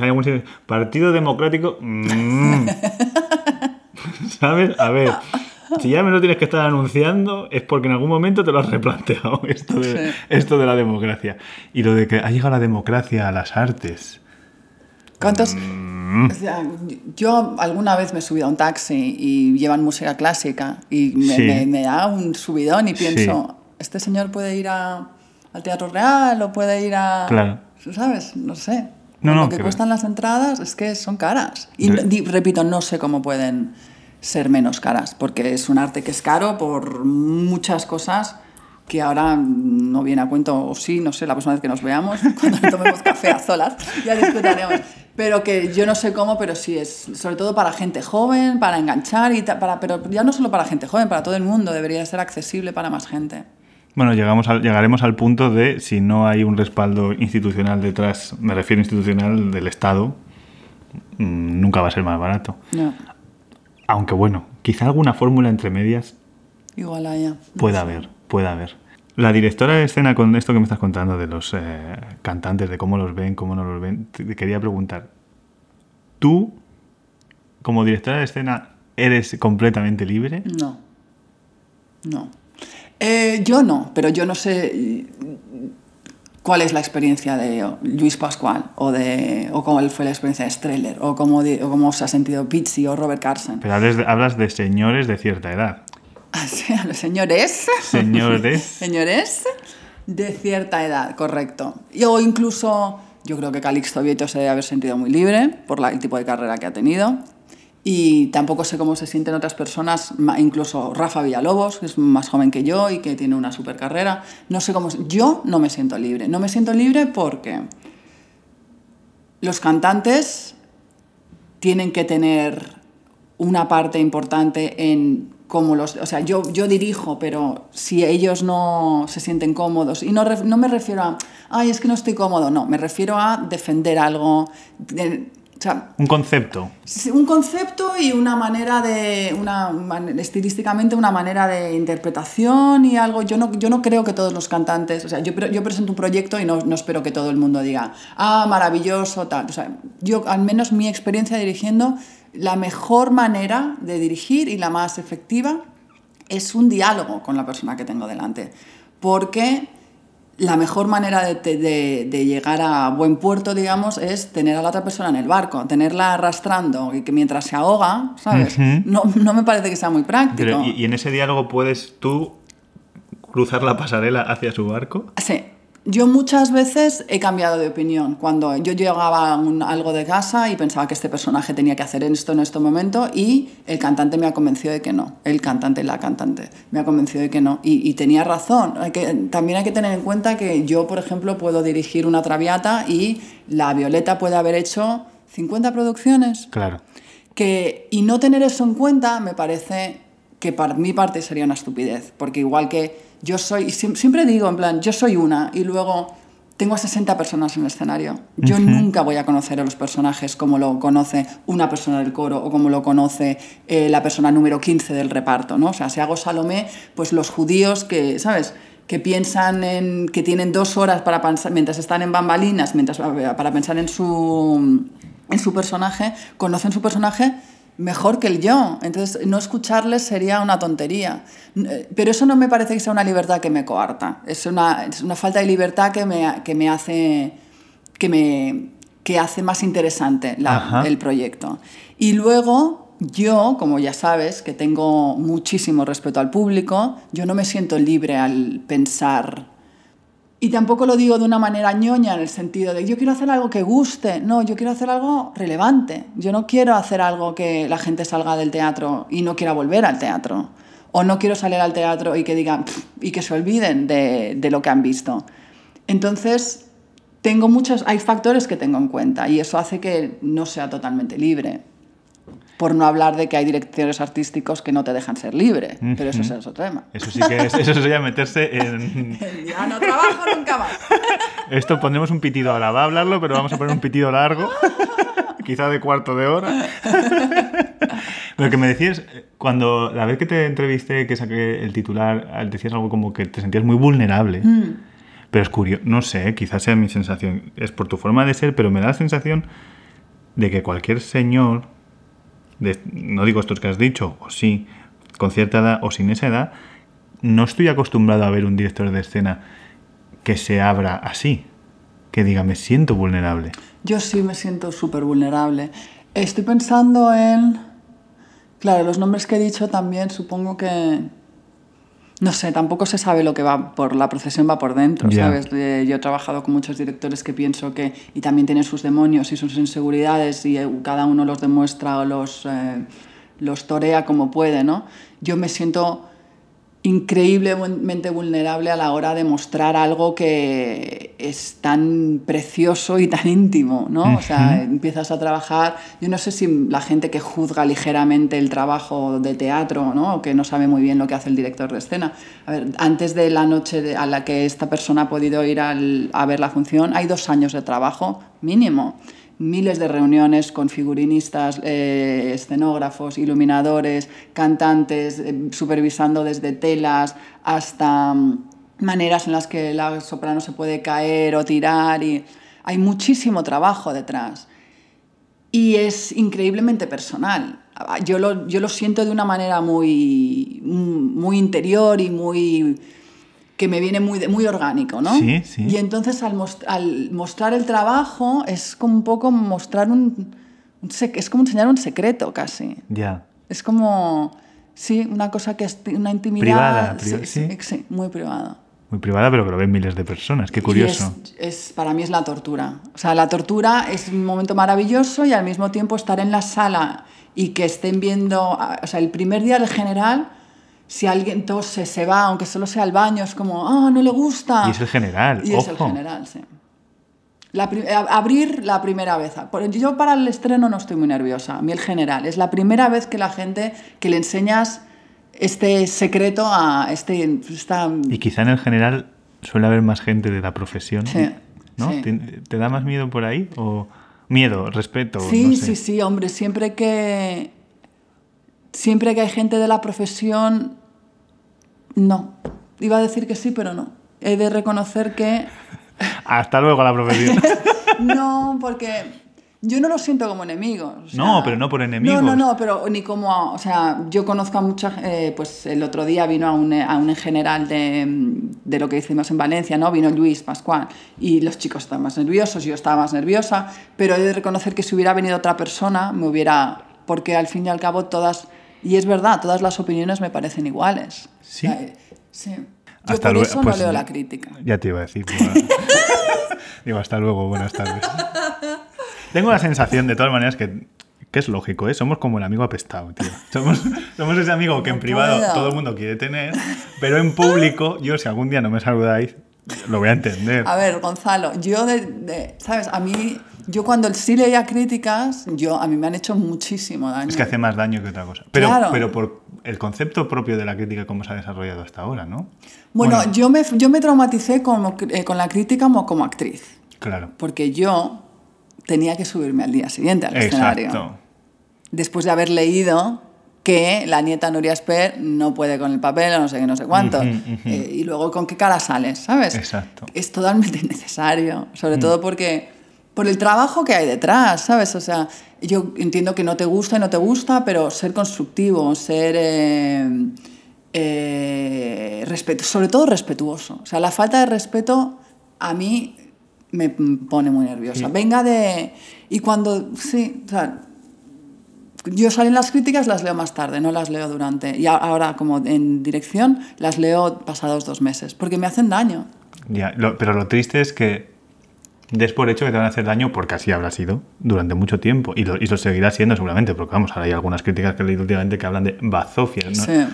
hay algún partido democrático, mm". ¿sabes? A ver. Si ya me lo tienes que estar anunciando, es porque en algún momento te lo has replanteado, esto de, esto de la democracia. Y lo de que ha llegado la democracia a las artes. ¿Cuántos? Mm. yo alguna vez me he subido a un taxi y llevan música clásica y me, da un subidón y pienso, Este señor puede ir a- al Teatro Real o puede ir a... Claro. ¿Sabes? No sé. No, no, Lo que que- cuestan las entradas es que son caras. Y di- repito, no sé cómo pueden ser menos caras, porque es un arte que es caro por muchas cosas que ahora no viene a cuento, o sí, no sé, la próxima vez que nos veamos, cuando tomemos café a solas, ya discutiremos. Pero que yo no sé cómo, pero sí es, sobre todo para gente joven, para enganchar, y para, pero ya no solo para gente joven, para todo el mundo, debería ser accesible para más gente. Bueno, llegamos al- llegaremos al punto de si no hay un respaldo institucional detrás, me refiero institucional del Estado, mm, nunca va a ser más barato. No, Aunque bueno, quizá alguna fórmula entre medias igual haya. pueda haber, pueda haber. La directora de escena, con esto que me estás contando de los eh, cantantes, de cómo los ven, cómo no los ven, te quería preguntar, ¿tú, como directora de escena, eres completamente libre? No. No. Eh, yo no, pero yo no sé cuál es la experiencia de Luis Pascual o, de, o cuál fue la experiencia de Streller o cómo, de- o cómo se ha sentido Pizzi o Robert Carson. Pero hablas de, hablas de señores de cierta edad. Ah, sí, a los señores. Señores. señores de cierta edad, correcto. O incluso, yo creo que Calixto Vieto se debe haber sentido muy libre por la- el tipo de carrera que ha tenido. Y tampoco sé cómo se sienten otras personas, incluso Rafa Villalobos, que es más joven que yo y que tiene una super carrera. No sé cómo. Yo no me siento libre. No me siento libre porque los cantantes tienen que tener una parte importante en cómo los... O sea, yo, yo dirijo, pero si ellos no se sienten cómodos, y no, no me refiero a, ay, es que no estoy cómodo, no, me refiero a defender algo, o sea, Un concepto. Un concepto y una manera de una estilísticamente una manera de interpretación y algo. Yo no yo no creo que todos los cantantes o sea yo yo presento un proyecto y no, no espero que todo el mundo diga ah maravilloso tal o sea yo al menos mi experiencia dirigiendo la mejor manera de dirigir y la más efectiva es un diálogo con la persona que tengo delante. Porque la mejor manera de, de- de llegar a buen puerto, digamos, es tener a la otra persona en el barco, tenerla arrastrando y que mientras se ahoga, ¿sabes? No, no me parece que sea muy práctico. Pero, y, y en ese diálogo puedes tú cruzar la pasarela hacia su barco? Sí. Yo muchas veces he cambiado de opinión. Cuando yo llegaba a un- algo de casa y pensaba que este personaje tenía que hacer esto en este momento y el cantante me ha convencido de que no. El cantante, la cantante, me ha convencido de que no. Y, y tenía razón. Hay que, también hay que tener en cuenta que yo, por ejemplo, puedo dirigir una traviata y la Violeta puede haber hecho 50 producciones. Claro. Que, y no tener eso en cuenta me parece que para mi parte sería una estupidez, porque igual que yo soy, siempre digo en plan, yo soy una y luego tengo a 60 personas en el escenario. Yo nunca voy a conocer a los personajes como lo conoce una persona del coro o como lo conoce eh, la persona número 15 del reparto, ¿no? O sea, si hago Salomé, pues los judíos que, ¿sabes? que piensan en que tienen dos horas para pensar, mientras están en bambalinas, mientras, para pensar en su, en su personaje, conocen su personaje mejor que el yo. Entonces, no escucharles sería una tontería. N- Pero eso no me parece que sea una libertad que me coarta. Es una, es una falta de libertad que me, que me hace que me que hace más interesante la- el proyecto. Y luego, yo, como ya sabes, que tengo muchísimo respeto al público, yo no me siento libre al pensar. Y tampoco lo digo de una manera ñoña en el sentido de yo quiero hacer algo que guste. No, yo quiero hacer algo relevante. Yo no quiero hacer algo que la gente salga del teatro y no quiera volver al teatro. O no quiero salir al teatro y que digan y que se olviden de, de lo que han visto. Entonces, tengo muchos, hay factores que tengo en cuenta y eso hace que no sea totalmente libre. Por no hablar de que hay directores artísticos que no te dejan ser libre, pero eso es otro tema. Eso sí que es, eso sería meterse en... Ya no trabajo nunca más. Esto pondremos un pitido ahora, va a hablarlo, pero vamos a poner un pitido largo, quizá de cuarto de hora. Lo que me decías, cuando la vez que te entrevisté, que saqué el titular, decías algo como que te sentías muy vulnerable. Pero es curioso, no sé, quizás sea mi sensación, es por tu forma de ser, pero me da la sensación de que cualquier señor, no digo estos que has dicho, o sí, con cierta edad o sin esa edad, no estoy acostumbrado a ver un director de escena que se abra así, que diga, me siento vulnerable. Yo sí me siento súper vulnerable. Estoy pensando en... Claro, los nombres que he dicho también supongo que... no sé, tampoco se sabe lo que va por la procesión va por dentro. ¿sabes? Eh, yo he trabajado con muchos directores que pienso que y también tienen sus demonios y sus inseguridades y eh, cada uno los demuestra o los eh, los torea como puede, ¿no? Yo me siento increíblemente vulnerable a la hora de mostrar algo que es tan precioso y tan íntimo, ¿no? O sea, empiezas a trabajar, yo no sé si la gente que juzga ligeramente el trabajo de teatro, ¿no? O que no sabe muy bien lo que hace el director de escena. A ver, antes de la noche de- a la que esta persona ha podido ir al- a ver la función, hay dos años de trabajo mínimo miles de reuniones con figurinistas, eh, escenógrafos, iluminadores, cantantes, eh, supervisando desde telas hasta mm, maneras en las que la soprano se puede caer o tirar. Y hay muchísimo trabajo detrás. Y es increíblemente personal. Yo lo, yo lo siento de una manera muy, muy interior y muy que me viene muy, muy orgánico, ¿no? Sí, sí. Y entonces al, most- al mostrar el trabajo es como un poco mostrar un, es como enseñar un secreto casi. Ya. Es como, sí, una cosa que es una intimidad. Privada, pri- sí, sí. sí, muy privada. Muy privada, pero que lo ven miles de personas. Qué curioso. Es, es- para mí es la tortura. O sea, la tortura es un momento maravilloso y al mismo tiempo estar en la sala y que estén viendo, a- o sea, el primer día del general, si alguien tose, se va, aunque solo sea al baño, es como, ah, no le gusta. Y es el general, Y es el ojo. general, sí. La abrir la primera vez. Yo para el estreno no estoy muy nerviosa. A mí el general. Es la primera vez que la gente, que le enseñas este secreto a este... Esta, Y quizá en el general suele haber más gente de la profesión. Sí, ¿No? sí. ¿Te, te da más miedo por ahí? ¿O miedo, respeto? Sí, no sé. sí, sí, hombre, siempre que siempre que hay gente de la profesión, no. Iba a decir que sí, pero no. He de reconocer que Hasta luego la profesión. no, porque yo no lo siento como enemigos. o sea, No, pero no por enemigos. No, no, no, pero ni como, o sea, yo conozco a mucha, eh, pues el otro día vino a un, a un en general de, de lo que hicimos en Valencia, ¿no? Vino Luis Pascual y los chicos estaban más nerviosos, yo estaba más nerviosa, pero he de reconocer que si hubiera venido otra persona me hubiera, porque al fin y al cabo todas, y es verdad, todas las opiniones me parecen iguales. ¿Sí? O sea, eh, sí. Yo Hasta por lue- eso pues, no leo la crítica. Ya te iba a decir. bueno. Digo, hasta luego, buenas tardes. Tengo la sensación, de todas maneras, que, que es lógico, ¿eh? Somos como el amigo apestado, tío. Somos, somos ese amigo que en No privado puedo. todo el mundo quiere tener, pero en público, yo si algún día no me saludáis, lo voy a entender. A ver, Gonzalo, yo de, de- ¿sabes? A mí, yo cuando sí leía críticas, yo, a mí me han hecho muchísimo daño. Es que hace más daño que otra cosa. Pero, Claro. pero por el concepto propio de la crítica, cómo se ha desarrollado hasta ahora, ¿no? Bueno, Yo, me, yo me traumaticé como, eh, con la crítica como, como actriz, Claro. porque yo tenía que subirme al día siguiente al escenario. Exacto. Después de haber leído que la nieta Nuria Esper no puede con el papel o no sé qué, no sé cuánto. Eh, y luego con qué cara sales, ¿sabes? Exacto. Es totalmente innecesario, Mm. sobre todo porque por el trabajo que hay detrás, ¿sabes? O sea, yo entiendo que no te gusta y no te gusta, pero ser constructivo, ser eh, eh, respetu- sobre todo respetuoso. O sea, la falta de respeto a mí me pone muy nerviosa. Sí. Venga de... Y cuando... Sí, o sea, yo salen las críticas, las leo más tarde, no las leo durante. Y ahora, como en dirección, las leo pasados dos meses, porque me hacen daño. Ya, lo- pero lo triste es que des por hecho que te van a hacer daño porque así habrá sido durante mucho tiempo y lo, y lo seguirá siendo seguramente porque vamos, ahora hay algunas críticas que he leído últimamente que hablan de bazofias, ¿no? Sí.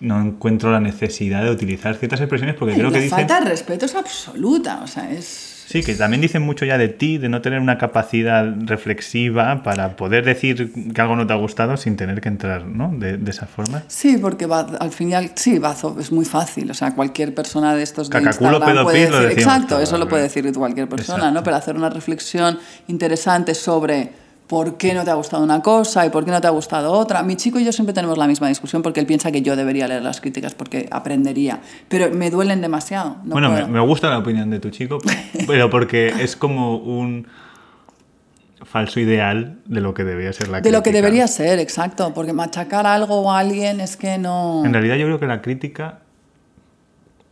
No encuentro la necesidad de utilizar ciertas expresiones porque creo la que dicen... falta de respeto es absoluta, o sea, es... Sí, que también dicen mucho ya de ti, de no tener una capacidad reflexiva para poder decir que algo no te ha gustado sin tener que entrar, ¿no? De, de esa forma. Sí, porque va, al final, sí, es muy fácil. O sea, cualquier persona de estos de Cacaculo, Instagram puede lo decir, exacto, eso lo puede decir cualquier persona, Exacto. ¿no? Pero hacer una reflexión interesante sobre por qué no te ha gustado una cosa y por qué no te ha gustado otra. Mi chico y yo siempre tenemos la misma discusión porque él piensa que yo debería leer las críticas porque aprendería, pero me duelen demasiado. no bueno, me, gusta la opinión de tu chico, pero porque es como un falso ideal de lo que debería ser la de lo que crítica. debería ser, exacto, porque machacar algo o a alguien es que no... En realidad yo creo que la crítica...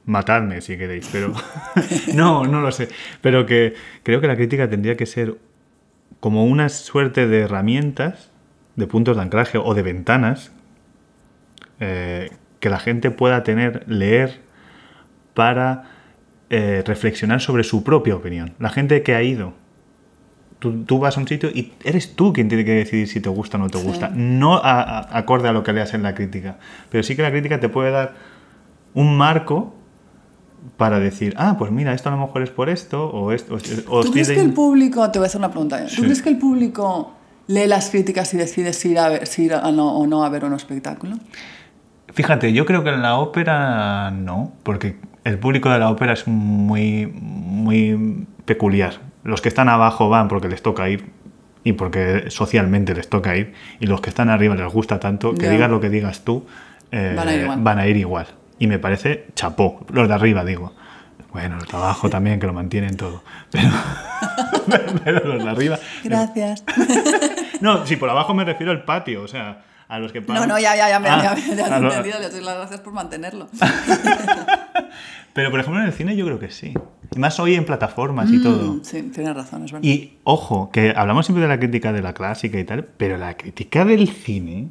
Matadme si queréis, pero... no, no lo sé. Pero que creo que la crítica tendría que ser como una suerte de herramientas, de puntos de anclaje o de ventanas, eh, que la gente pueda tener, leer para eh, reflexionar sobre su propia opinión. La gente que ha ido. Tú, tú vas a un sitio y eres tú quien tiene que decidir si te gusta o no te Sí. gusta. No a- a- acorde a lo que leas en la crítica. Pero sí que la crítica te puede dar un marco para decir, ah, pues mira, esto a lo mejor es por esto, o esto. O, ¿Tú crees que el público, te voy a hacer una pregunta, ¿eh? ¿tú Sí. crees que el público lee las críticas y decide si ir, a ver, si ir a no, o no a ver un espectáculo? Fíjate, yo creo que en la ópera no, porque el público de la ópera es muy, muy peculiar. Los que están abajo van porque les toca ir y porque socialmente les toca ir, y los que están arriba les gusta tanto que digas lo que digas tú, eh, Van a ir igual. van a ir igual. Y me parece chapó, los de arriba digo. Bueno, los de abajo también, que lo mantienen todo. Pero, pero los de arriba... Gracias. No, si por abajo me refiero al patio, o sea, a los que No, pagan- no, ya, ya, ya, me, Ah, ya, ya lo- entendido, le doy las gracias por mantenerlo. Pero por ejemplo en el cine yo creo que sí. Y más hoy en plataformas y todo. Mm, Sí, tienes razón, es verdad. Y ojo, que hablamos siempre de la crítica de la clásica y tal, pero la crítica del cine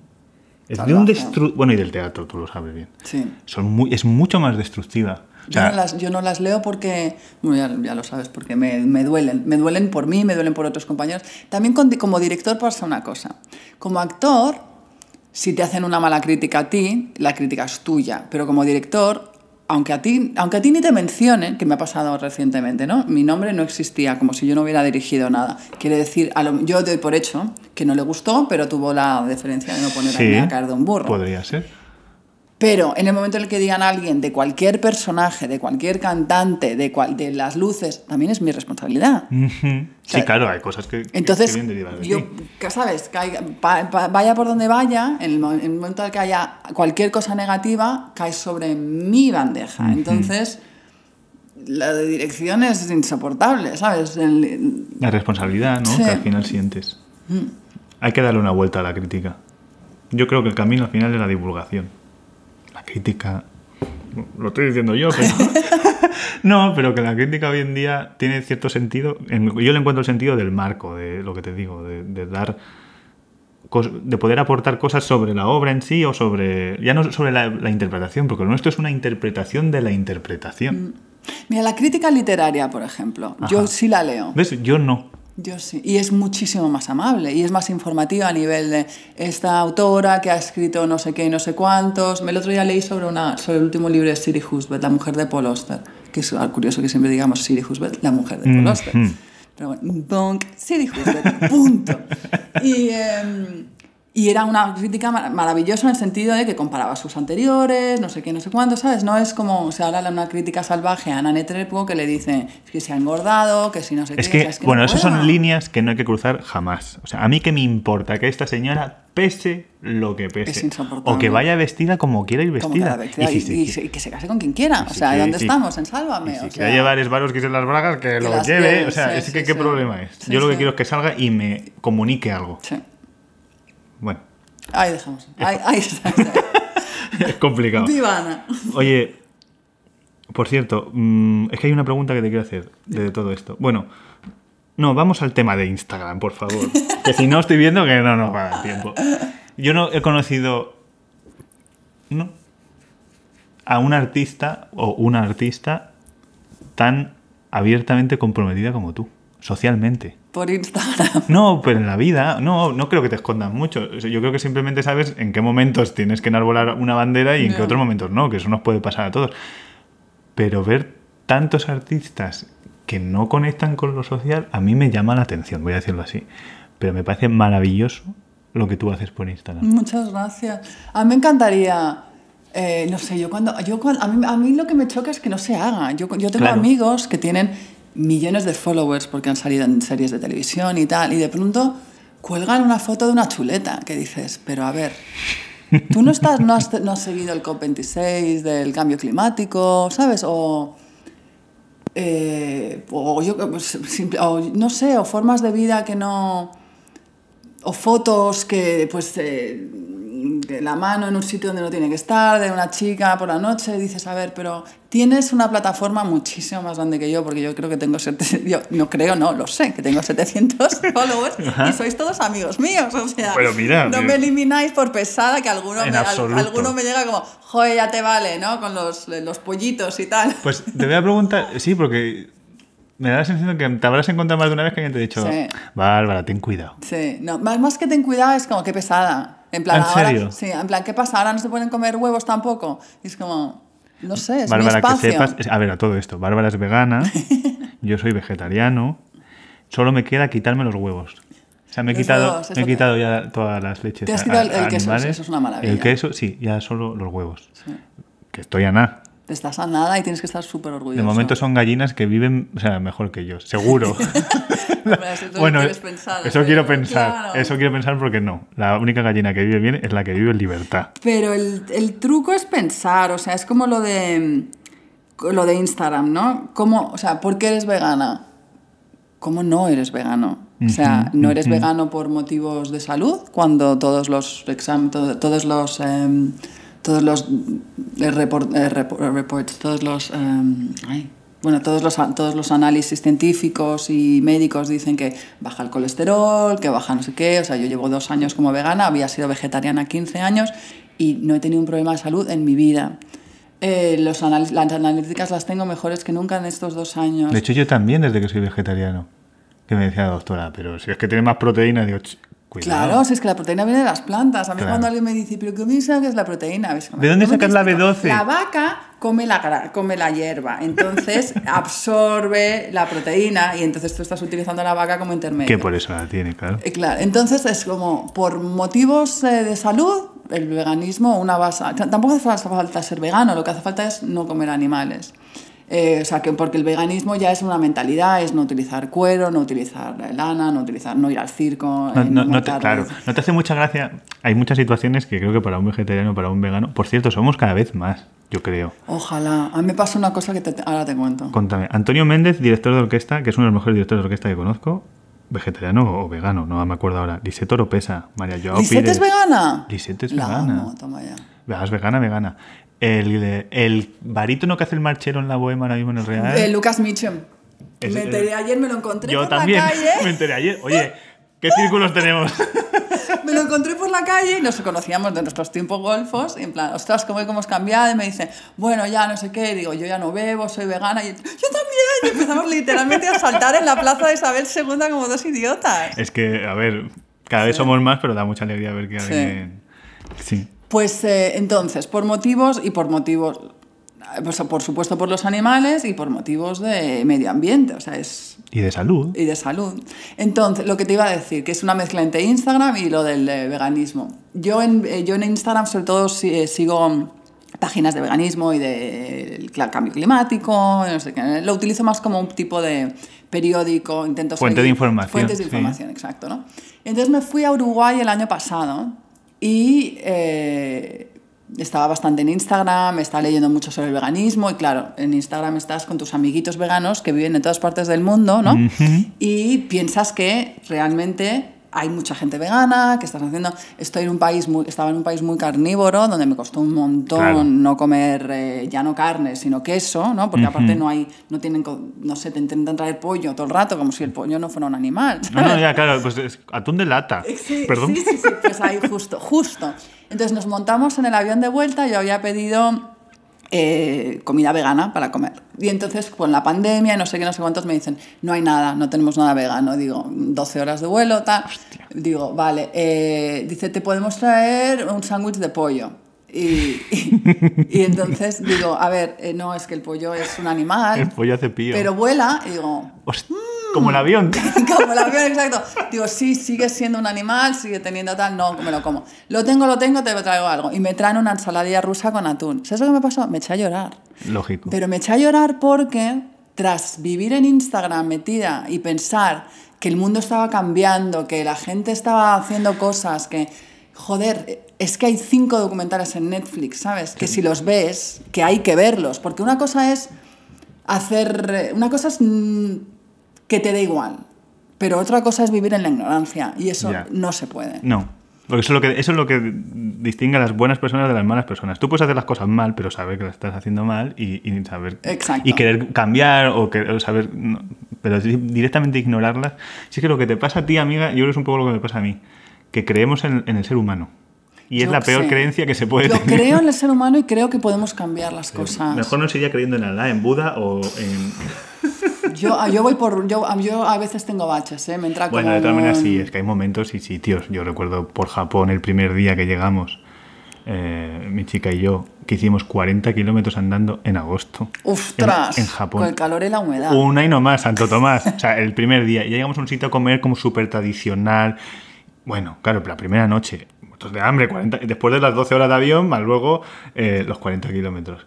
es de un destru... Bueno, y del teatro, tú lo sabes bien. Sí. Son muy... Es mucho más destructiva. O Yo no, las, yo no las leo porque, bueno, ya, ya lo sabes, porque me, me duelen. Me duelen por mí, me duelen por otros compañeros. También con- como director pasa una cosa. Como actor, si te hacen una mala crítica a ti, la crítica es tuya. Pero como director, aunque a ti, aunque a ti ni te mencionen, que me ha pasado recientemente, ¿no? Mi nombre no existía, como si yo no hubiera dirigido nada. Quiere decir, a lo- yo doy por hecho que no le gustó, pero tuvo la deferencia de no poner sí, a caer de un burro. podría ser. Pero en el momento en el que digan a alguien de cualquier personaje, de cualquier cantante, de, cual- de las luces, también es mi responsabilidad. Sí, sea, claro, hay cosas que, Entonces, que de yo, que ¿sabes? Caiga- pa- pa- vaya por donde vaya, en el, en el momento en el que haya cualquier cosa negativa, cae sobre mi bandeja. Entonces, la de dirección es insoportable, ¿sabes? El- La responsabilidad, ¿no? Sí. Que al final sientes. Hay que darle una vuelta a la crítica. Yo creo que el camino al final es la divulgación. Crítica. Lo estoy diciendo yo, pero. no, pero que la crítica hoy en día tiene cierto sentido. en- yo le encuentro el sentido del marco, de lo que te digo, de, de dar. de poder aportar cosas sobre la obra en sí o sobre. ya no sobre la, la interpretación, porque lo nuestro es una interpretación de la interpretación. Mira, la crítica literaria, por ejemplo, yo sí la leo. ¿Ves? Yo no. Yo sí. Y es muchísimo más amable y es más informativa a nivel de esta autora que ha escrito no sé qué y no sé cuántos. El otro día leí sobre, una, sobre el último libro de Siri Husband, La mujer de Paul Auster. Que es curioso que siempre digamos Siri Husband, la mujer de Paul Auster. Mhm. Pero bueno, bonk, Siri Husband, punto. Y, em, y era una crítica mar- maravillosa en el sentido de que comparaba sus anteriores, no sé qué, no sé cuánto, ¿sabes? No es como, o sea, ahora una crítica salvaje a Ana Netrebko que le dice que se ha engordado, que si no sé Es qué. que, o sea, no bueno, esas puedo. son líneas que no hay que cruzar jamás. O sea, a mí que me importa que esta señora pese lo que pese. Es insoportable. O que vaya vestida como quiera ir vestida. vez, y, Y y- se- y que se case con quien quiera. O sea, ¿dónde estamos? En Sálvame. o quiere sea, llevar esbarosquis en las bragas, que, que lo lleve. o sea, es que qué problema es. Yo lo que quiero es que salga y me comunique algo. Bueno, Ahí dejamos. Ahí, ahí está. ahí está. es complicado. Viva Ana. Oye, por cierto, mm, es que hay una pregunta que te quiero hacer de todo esto. Bueno, no, vamos al tema de Instagram, por favor. que si no estoy viendo que no nos va a dar tiempo. Yo no he conocido, no, a un artista o una artista tan abiertamente comprometida como tú, socialmente. Por Instagram. No, pero en la vida, no, no creo que te escondas mucho. Yo creo que simplemente sabes en qué momentos tienes que enarbolar una bandera y en qué otros momentos no, que eso nos puede pasar a todos. Pero ver tantos artistas que no conectan con lo social, a mí me llama la atención, voy a decirlo así. Pero me parece maravilloso lo que tú haces por Instagram. Muchas gracias. A mí me encantaría. eh, no sé, yo cuando. Yo cuando a, mí, a mí lo que me choca es que no se haga. Yo, yo tengo Claro. amigos que tienen millones de followers porque han salido en series de televisión y tal, y de pronto cuelgan una foto de una chuleta que dices, pero a ver. Tú no, estás, no, has, no has seguido el COP26 del cambio climático, ¿sabes? O, eh, o yo, pues, o no sé, o formas de vida que no o fotos que pues eh, la mano en un sitio donde no tiene que estar, de una chica por la noche, y dices, a ver, pero tienes una plataforma muchísimo más grande que yo, porque yo creo que tengo 700, yo no creo, no, lo sé, que tengo 700 followers y sois todos amigos míos, o sea, Pero mira, no mira. me elimináis por pesada, que alguno, En me, al- alguno me llega como, joder, ya te vale, ¿no? Con los, los pollitos y tal. Pues te voy a preguntar, sí, porque me da la sensación que te habrás encontrado más de una vez que alguien te ha dicho, Sí. Bárbara, ten cuidado. Sí, no, más, más que ten cuidado es como, qué pesada. En plan, ¿En ahora, serio? sí, en plan, ¿qué pasa? Ahora no se pueden comer huevos tampoco. Y es como, no sé, es Bárbara, mi que espacio. sepas, es- a ver, a todo esto, Bárbara es vegana, yo soy vegetariano, solo me queda quitarme los huevos. O sea, me he Los quitado, huevos, me he quitado ya todas las leches. Te has quitado el- queso, eso es una maravilla. El queso, sí, ya solo los huevos. Sí. Que estoy a nada. Estás a nada y tienes que estar súper orgulloso. De momento son gallinas que viven, o sea, mejor que yo, seguro. Eso bueno, pensar, eso pero quiero pensar, claro. eso quiero pensar porque no. La única gallina que vive bien es la que vive en libertad. Pero el, el truco es pensar, o sea, es como lo de lo de Instagram, ¿no? ¿Cómo, o sea, ¿por qué eres vegana? ¿Cómo no eres vegano? O sea, ¿no eres vegano por motivos de salud? Cuando todos los todo- todos los em, todos los report- eh, repo- reports, todos los em, bueno, todos los, todos los análisis científicos y médicos dicen que baja el colesterol, que baja no sé qué. O sea, yo llevo dos años como vegana, había sido vegetariana 15 años y no he tenido un problema de salud en mi vida. Eh, los las analíticas las tengo mejores que nunca en estos dos años. De hecho, yo también desde que soy vegetariano. Que me decía la doctora, pero si es que tiene más proteína, digo, "Ch, cuidado. Claro, si es que la proteína viene de las plantas. A mí Claro. cuando alguien me dice, ¿pero qué me sabe que es la proteína? ¿Ves? ¿De dónde ¿Cómo sacas la explico? B12? La vaca come la, gra- come la hierba, entonces absorbe la proteína y entonces tú estás utilizando la vaca como intermedio. Que por eso la tiene, claro. Eh, Claro, entonces es como por motivos eh, de salud, el veganismo, una base. Tampoco hace fa- falta ser vegano, lo que hace falta es no comer animales. Eh, o sea, que porque el veganismo ya es una mentalidad, es no utilizar cuero, no utilizar lana, no utilizar, no ir al circo. No, no- no no te, claro, no te hace mucha gracia. Hay muchas situaciones que creo que para un vegetariano, para un vegano. Por cierto, somos cada vez más, yo creo. Ojalá. A mí me pasa una cosa que te- ahora te cuento. Contame. Antonio Méndez, director de orquesta, que es uno de los mejores directores de orquesta que conozco, vegetariano o vegano, no me acuerdo ahora. Lisette Oropesa, María Joao ¿Lisette Pires. es vegana? Lisette es La vegana. amo, toma ya. Vegas, vegana, vegana. El, el barítono que hace el marchero en la bohema ahora mismo en el Real. Eh, Lucas Mitchum. Es- Me enteré ayer, me lo encontré Yo por también. la calle. Me enteré ayer. Oye, ¿qué círculos tenemos? Me lo encontré por la calle y nos conocíamos de nuestros tiempos golfos. Y en plan, ostras, ¿cómo hemos cambiado? Y me dice, bueno, ya no sé qué. Y digo, yo ya no bebo, soy vegana. Y yo también. Y empezamos literalmente a saltar en la plaza de Isabel II como dos idiotas. es que, a ver, cada vez somos más, pero da mucha alegría ver que Sí. alguien. Sí. Pues eh, entonces, por motivos y por motivos, eh, pues, por supuesto por los animales y por motivos de medio ambiente. O sea, es Y de salud. y de salud. Entonces, lo que te iba a decir, que es una mezcla entre Instagram y lo del eh, veganismo. Yo en, eh, yo en Instagram sobre todo si- sigo páginas de veganismo y de el cla- cambio climático, no sé qué. Lo utilizo más como un tipo de periódico, intento Fuente de seguir- información, Fuentes de sí. información, exacto, ¿no? Entonces me fui a Uruguay el año pasado y eh, estaba bastante en Instagram, estaba leyendo mucho sobre el veganismo y claro, en Instagram estás con tus amiguitos veganos que viven en todas partes del mundo, ¿no? Y piensas que realmente hay mucha gente vegana, que estás haciendo... Estoy en un país muy, estaba en un país muy carnívoro, donde me costó un montón Claro. no comer eh, ya no carne, sino queso, ¿no? Porque aparte no hay, no tienen, no sé, te intentan traer pollo todo el rato, como si el pollo no fuera un animal. No, no, ya, claro, pues es atún de lata. Sí, Perdón. Sí, sí, sí, pues ahí justo, justo. Entonces nos montamos en el avión de vuelta, yo había pedido eh, comida vegana para comer. Y entonces con la pandemia no sé qué, no sé cuántos me dicen, no hay nada, no tenemos nada vegano. Digo, 12 horas de vuelo, tal. Digo, vale, eh, dice, te podemos traer un sándwich de pollo. Y, y, y entonces digo, a ver, eh, no, es que el pollo es un animal, El pollo hace pío. pero vuela, y digo, Host- Como el avión. como el avión, exacto. Digo, sí, sigue siendo un animal, sigue teniendo tal, no, me lo como. Lo tengo, lo tengo, te traigo algo. Y me traen una ensaladilla rusa con atún. ¿Sabes lo que me pasó? Me eché a llorar. Lógico. Pero me eché a llorar porque tras vivir en Instagram metida y pensar que el mundo estaba cambiando, que la gente estaba haciendo cosas, que, joder, es que hay cinco documentales en Netflix, ¿sabes? Que si los ves, que hay que verlos, porque una cosa es hacer, una cosa es mm, que te dé igual, pero otra cosa es vivir en la ignorancia y eso no se puede. No. Porque eso es, lo que, eso es lo que distingue a las buenas personas de las malas personas. Tú puedes hacer las cosas mal, pero saber que las estás haciendo mal y, y saber. Exacto. Y querer cambiar o, que, o saber. no, pero directamente ignorarlas. Sí que lo que te pasa a ti, amiga, yo creo que es un poco lo que me pasa a mí. Que creemos en, en el ser humano. Y es Yo la peor sé. creencia que se puede Yo tener. creo en el ser humano y creo que podemos cambiar las cosas. Mejor no sería creyendo en Alá, en Buda o en. Yo, ah, yo voy por. Yo, ah, yo a veces tengo baches, ¿eh? Me entra Bueno, como de todas maneras un- sí, es que hay momentos y sitios. Yo recuerdo por Japón el primer día que llegamos, eh, mi chica y yo, que hicimos 40 kilómetros andando en agosto. ¡Ostras! En, en Japón. Con el calor y la humedad. Una y no más, Santo Tomás. O sea, el primer día. Y ya llegamos a un sitio a comer como súper tradicional. Bueno, claro, la primera noche, muertos de hambre, 40, después de las 12 horas de avión, más luego eh, los 40 kilómetros.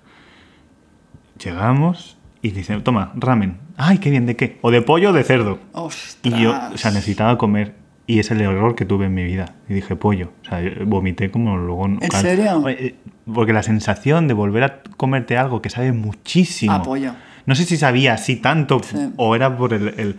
Llegamos y dicen, toma, ramen. Ay, qué bien, ¿de qué? O de pollo o de cerdo. ¡Ostras! Y yo, o sea, necesitaba comer. Y es el error que tuve en mi vida. Y dije, pollo. O sea, vomité como luego... ¿En serio? Eh, Porque la sensación de volver a comerte algo que sabe muchísimo. A pollo. No sé si sabía así tanto Sí. o era por el, el-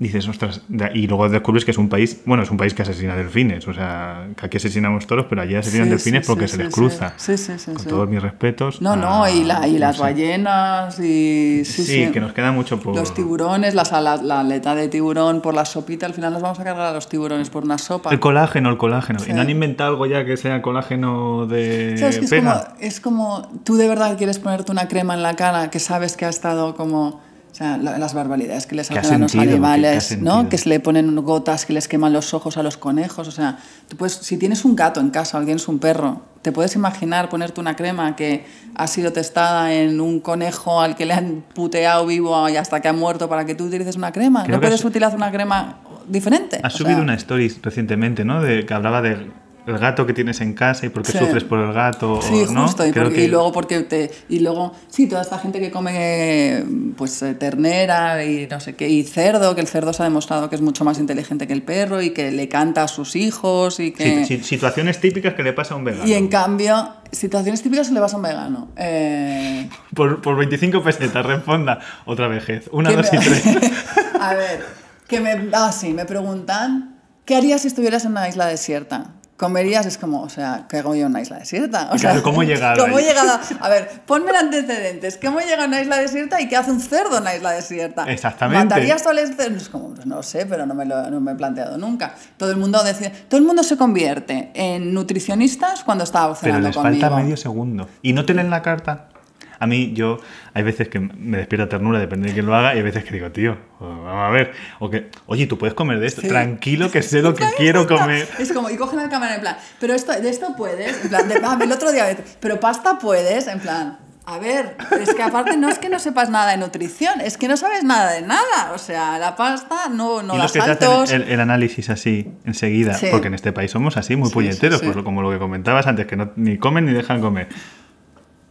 Dices, ostras, y luego descubres que es un país, bueno, es un país que asesina delfines, o sea, que aquí asesinamos toros, pero allí asesinan Sí, delfines sí, porque sí, se les cruza. sí. Sí, sí, Con todos mis respetos. No, no, y, la, y las ballenas y... Sí, Sí, sí, que nos queda mucho por... Los tiburones, las alas- la aleta de tiburón por la sopita, al final nos vamos a cargar a los tiburones por una sopa. El colágeno, el colágeno. ¿Y no han inventado algo ya que sea colágeno de ¿Sabes que es como, es como tú de verdad quieres ponerte una crema en la cara que sabes que ha estado como... O sea, la- las barbaridades que les ¿Qué ha hacen a los animales, ¿no? Que se le ponen gotas que les queman los ojos a los conejos. O sea, tú puedes, si tienes un gato en casa o tienes un perro, ¿te puedes imaginar ponerte una crema que ha sido testada en un conejo al que le han puteado vivo y hasta que ha muerto para que tú utilices una crema? Creo ¿No puedes has- utilizar una crema diferente? Has O subido sea, una story recientemente, ¿no? De, que hablaba del el gato que tienes en casa y por qué Sí. sufres por el gato. Sí, ¿no? justo. Y, Creo porque- que- y luego porque te y luego sí toda esta gente que come pues eh, ternera y no sé qué y cerdo que el cerdo se ha demostrado que es mucho más inteligente que el perro y que le canta a sus hijos y que Sí, situaciones típicas que le pasa a un vegano. y en cambio situaciones típicas se le vas a un vegano. Eh, Por, por 25 pesetas, responda. Otra vejez. Una, que dos me- y tres. a ver, que me ah sí, me preguntan ¿qué harías si estuvieras en una isla desierta? Comerías, es como, o sea, ¿qué hago yo en una isla desierta? O sea, Claro, ¿cómo he llegado ¿Cómo he llegado? A ver, ponme antecedentes. ¿Cómo llega a una isla desierta y qué hace un cerdo en una isla desierta? Exactamente. ¿Matarías al cerdo? Es como, pues no sé, pero no me lo no me he planteado nunca. Todo el mundo decide, todo el mundo se convierte en nutricionistas cuando está Pero cenando les conmigo. falta medio segundo. ¿Y no te leen la carta? A mí, yo, hay veces que me despierta ternura, depende de quién lo haga, y hay veces que digo, tío, vamos a ver. O que, oye, tú puedes comer de esto. Sí. Tranquilo, que sé lo que quiero comer. Es como, y cogen la cámara en plan, pero esto, de esto puedes, en plan, de- ah, el otro día, pero pasta puedes, en plan, a ver, es que aparte no es que no sepas nada de nutrición, es que no sabes nada de nada, o sea, la pasta no, no y los que te saltos. hacen el, el análisis así, enseguida, Sí. porque en este país somos así, muy Sí, puñeteros, sí. pues como lo que comentabas antes, que no, ni comen ni dejan comer.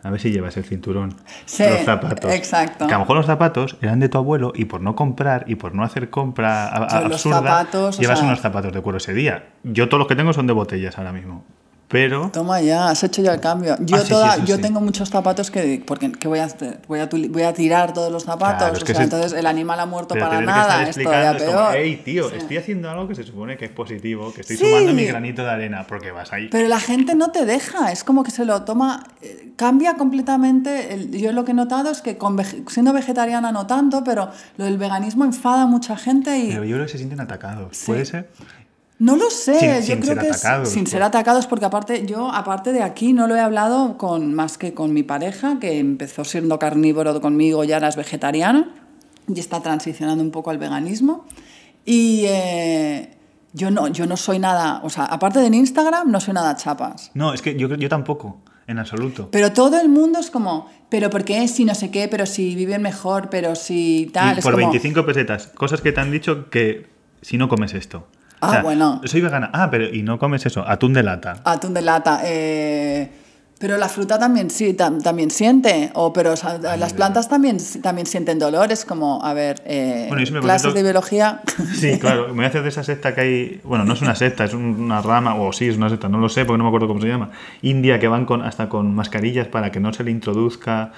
A ver si llevas el cinturón, Sí, los zapatos. exacto. Que a lo mejor los zapatos eran de tu abuelo y por no comprar y por no hacer compra a- a- absurda, zapatos, llevas sea- unos zapatos de cuero ese día. Yo todos los que tengo son de botellas ahora mismo. Pero Toma ya, has hecho ya el cambio. Yo, Ah, toda, sí, yo sí. tengo muchos zapatos que. Porque, ¿qué voy a hacer? Voy a, voy a tirar todos los zapatos. Claro, o sea, se- entonces el animal ha muerto Pero para tener que estar nada. Es como, peor. hey, tío, estoy haciendo algo que se supone que es positivo, que estoy sumando mi granito de arena, porque vas ahí. Pero la gente no te deja, es como que se lo toma, eh, cambia completamente. el- yo lo que he notado es que con vege- siendo vegetariana no tanto, pero lo del veganismo enfada a mucha gente y Pero yo creo que se sienten atacados. ¿Puede ser? No lo sé. Sin- yo sin creo que es- atacados, sin pues. ser atacados, porque aparte yo aparte de aquí no lo he hablado con más que con mi pareja que empezó siendo carnívoro conmigo y ahora es vegetariano y está transicionando un poco al veganismo y eh, yo no yo no soy nada, o sea, aparte de en Instagram no soy nada chapas. No, es que yo, yo tampoco, en absoluto. Pero todo el mundo es como, pero ¿por qué si no sé qué? Pero si viven mejor, pero si tal. y es por como, 25 pesetas, cosas que te han dicho que si no comes esto. Ah, bueno. Soy vegana. Ah, pero y no comes eso, atún de lata. Atún de lata. eh, pero la fruta también sí, tam- también siente. O, pero o sea, las plantas también, también sienten dolores, como, a ver, eh, Bueno, me clases de biología. Sí, claro, me voy a hacer de esa secta que hay. Bueno, no es una secta, es un- una rama, o sí, es una secta, no lo sé porque no me acuerdo cómo se llama. India, que van con, hasta con mascarillas para que no se le introduzca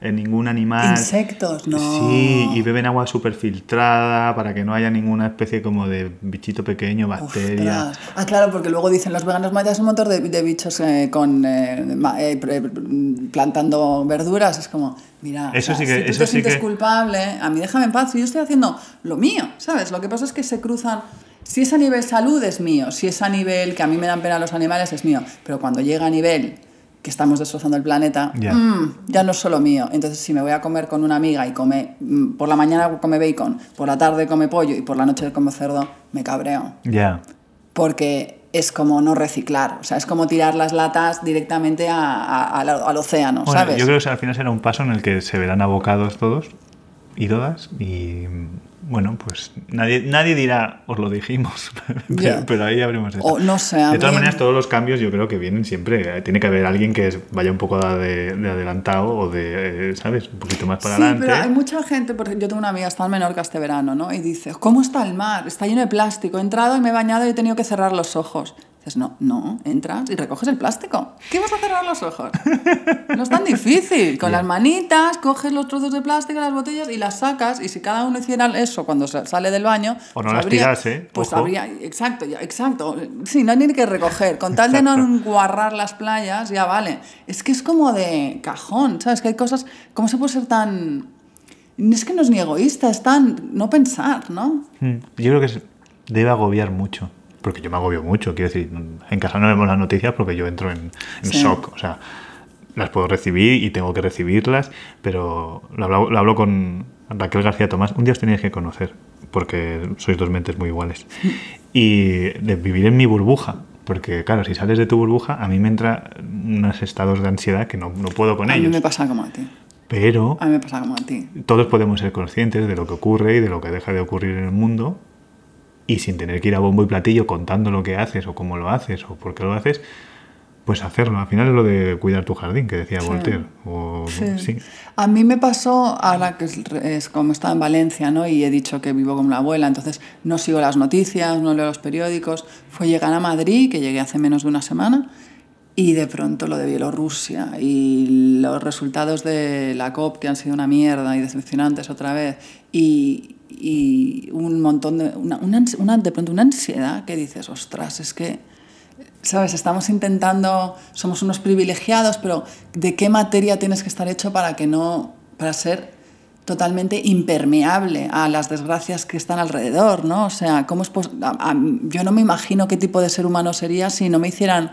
ningún animal. Insectos, no. Sí, y beben agua súper filtrada para que no haya ninguna especie como de bichito pequeño, bacteria. Ostras. Ah, claro, porque luego dicen los veganos matan un montón de, de bichos eh, con eh, eh, plantando verduras. Es como, mira, Eso sí que- si tú eso te sí sientes que- culpable, a mí déjame en paz. Si yo estoy haciendo lo mío, ¿sabes? Lo que pasa es que se cruzan. Si es a nivel salud, es mío. Si es a nivel que a mí me dan pena los animales, es mío. Pero cuando llega a nivel que estamos destrozando el planeta, Ya. mm, ya no es solo mío. Entonces, si me voy a comer con una amiga y come, mm, por la mañana come bacon, por la tarde come pollo y por la noche come cerdo, me cabreo Ya. porque es como no reciclar, o sea, es como tirar las latas directamente a- a- al, al océano, Bueno, ¿sabes? yo creo que al final será un paso en el que se verán abocados todos y todas y bueno, pues nadie, nadie dirá, os lo dijimos, pero, ahí habremos O no sé, De todas mí- maneras, todos los cambios yo creo que vienen siempre. eh, Tiene que haber alguien que vaya un poco de, de adelantado o de, eh, ¿sabes? Un poquito más para sí, adelante. pero hay mucha gente, porque yo tengo una amiga, está en Menorca este verano, ¿no? Y dice, ¿cómo está el mar? Está lleno de plástico, he entrado y me he bañado y he tenido que cerrar los ojos. Dices, no, no, entras y recoges el plástico. ¿Qué vas a cerrar los ojos? No es tan difícil. Con Ya. las manitas, coges los trozos de plástico, las botellas y las sacas. Y si cada uno hiciera eso cuando sa- sale del baño... O no pues las habría- tirase, Pues ojo. habría... Exacto, ya, exacto. Sí, no hay ni que recoger. Con tal de no Exacto. enguarrar las playas, ya vale. Es que es como de cajón, ¿sabes? Que hay cosas... ¿Cómo se puede ser tan...? Es que no es ni egoísta, es tan... No pensar, ¿no? Mm, Yo creo que debe agobiar mucho. Porque yo me agobio mucho. Quiero decir, en casa no vemos las noticias porque yo entro en, en Sí. shock. O sea, las puedo recibir y tengo que recibirlas, pero lo hablo, lo hablo con Raquel García Tomás. Un día os tenéis que conocer porque sois dos mentes muy iguales. Y de vivir en mi burbuja. Porque, claro, si sales de tu burbuja, a mí me entra unos estados de ansiedad que no, no puedo con a mí ellos. me pasa como a ti. Pero A mí me pasa como a ti. todos podemos ser conscientes de lo que ocurre y de lo que deja de ocurrir en el mundo y sin tener que ir a bombo y platillo contando lo que haces o cómo lo haces o por qué lo haces, pues hacerlo. Al final es lo de cuidar tu jardín que decía Sí. Voltaire. O, Sí. sí. A mí me pasó, ahora que es, como estaba en Valencia, ¿no? Y he dicho que vivo como la abuela, entonces no sigo las noticias, no leo los periódicos. Fue llegar a Madrid, que llegué hace menos de una semana, y de pronto lo de Bielorrusia y los resultados de la COP que han sido una mierda y decepcionantes otra vez. Y, y un montón de. Una, de pronto una ansiedad que dices, ostras, es que. ¿Sabes? Estamos intentando, somos unos privilegiados, pero ¿de qué materia tienes que estar hecho para que no, para ser totalmente impermeable a las desgracias que están alrededor, ¿no? O sea, ¿cómo es pos- yo no me imagino qué tipo de ser humano sería si no me hicieran,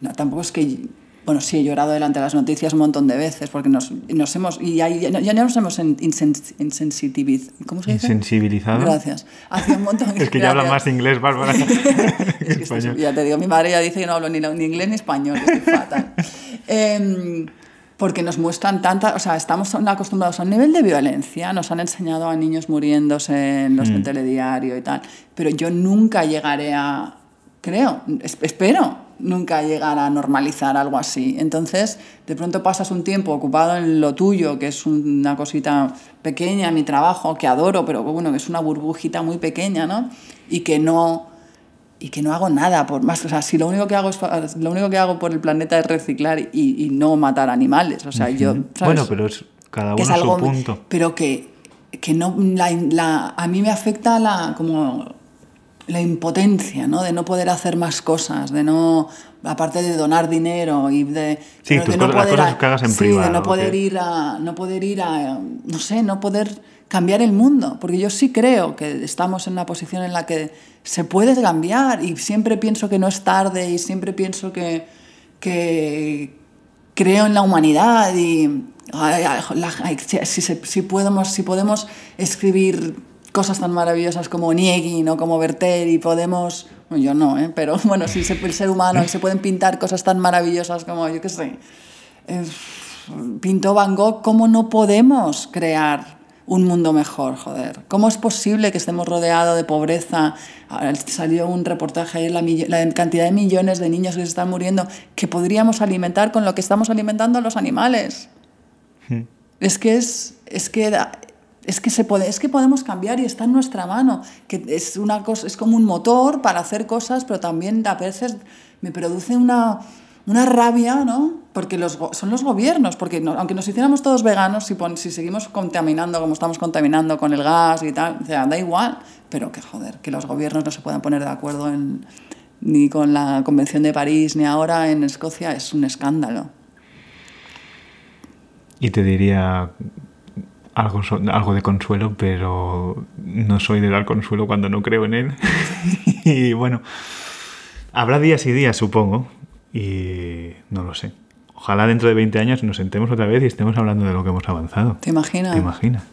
no, tampoco es que, bueno, sí he llorado delante de las noticias un montón de veces porque nos, nos hemos, y ahí ya, ya nos hemos insensitivizado, ¿cómo se dice? Insensibilizado. Gracias. Hace un montón Es que ya habla más inglés, Bárbara. Es que que estoy- español. ya te digo, mi madre ya dice que no hablo ni, ni inglés ni español, estoy fatal. Em, porque nos muestran tanta, o sea, estamos acostumbrados a un nivel de violencia, nos han enseñado a niños muriéndose en los Mm. telediario y tal, pero yo nunca llegaré a, creo, es- espero, nunca llegar a normalizar algo así. Entonces, de pronto pasas un tiempo ocupado en lo tuyo, que es una cosita pequeña, mi trabajo, que adoro, pero bueno, que es una burbujita muy pequeña, ¿no? Y que no y que no hago nada por más. O sea, si lo único que hago, es, lo único que hago por el planeta es reciclar y, y no matar animales. O sea, yo. ¿sabes? Bueno, pero es cada uno es su algo, punto. Pero que, que no. La, la- a mí me afecta la. como la impotencia, ¿no? De no poder hacer más cosas, de no. Aparte de donar dinero y de. Sí, tus de cosas- las poder cosas que hagas en sí, privado, de no poder ir a. No poder ir a. No sé, no poder cambiar el mundo. Porque yo sí creo que estamos en una posición en la que se puede cambiar y siempre pienso que no es tarde y siempre pienso que. que creo en la humanidad y ay, ay, la- ay, si, si se- si podemos, si podemos escribir cosas tan maravillosas como Niegin o como Werther y podemos, bueno, yo no, ¿eh? pero bueno, si se, el ser humano se pueden pintar cosas tan maravillosas como, yo qué sé, eh, pintó Van Gogh, ¿cómo no podemos crear un mundo mejor, joder? ¿Cómo es posible que estemos rodeados de pobreza? Ahora Salió un reportaje ayer, la, la cantidad de millones de niños que se están muriendo, que podríamos alimentar con lo que estamos alimentando a los animales. Es que es, es que da- es que se puede, es que podemos cambiar y está en nuestra mano. Que es una cosa, es como un motor para hacer cosas, pero también a veces me produce una una rabia, ¿no? Porque los, son los gobiernos, porque no- aunque nos hiciéramos todos veganos, si, pon- si seguimos contaminando como estamos contaminando con el gas y tal, o sea, da igual, pero que joder, que los gobiernos no se puedan poner de acuerdo en, ni con la Convención de París, ni ahora en Escocia, es un escándalo. Y te diría algo, so- algo de consuelo, pero no soy de dar consuelo cuando no creo en él. y bueno, habrá días y días, supongo, y no lo sé. Ojalá dentro de 20 años nos sentemos otra vez y estemos hablando de lo que hemos avanzado. ¿Te imaginas? ¿Te imaginas?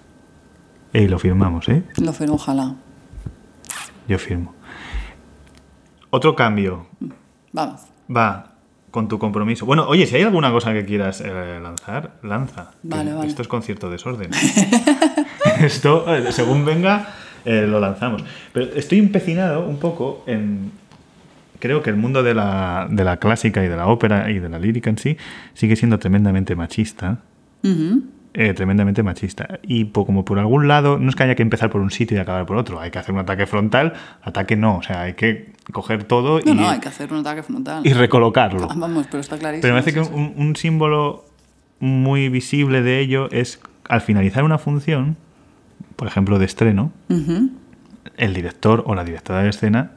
Y lo firmamos, ¿eh? Lo firmo, ojalá. Yo firmo. Otro cambio. Vamos. Va con tu compromiso. Bueno, oye, si hay alguna cosa que quieras eh, lanzar, lanza. Vale, vale. Esto es concierto desorden. Esto, eh, según venga, eh, lo lanzamos. Pero estoy empecinado un poco en... Creo que el mundo de la, de la clásica y de la ópera y de la lírica en sí sigue siendo tremendamente machista. Eh, tremendamente machista. Y po- como por algún lado, no es que haya que empezar por un sitio y acabar por otro. Hay que hacer un ataque frontal, ataque no. O sea, hay que coger todo No, y, no, hay que hacer un ataque frontal. y recolocarlo. Ah, Vamos, pero está clarísimo. Pero me parece que un, un símbolo muy visible de ello es al finalizar una función, por ejemplo de estreno, el director o la directora de escena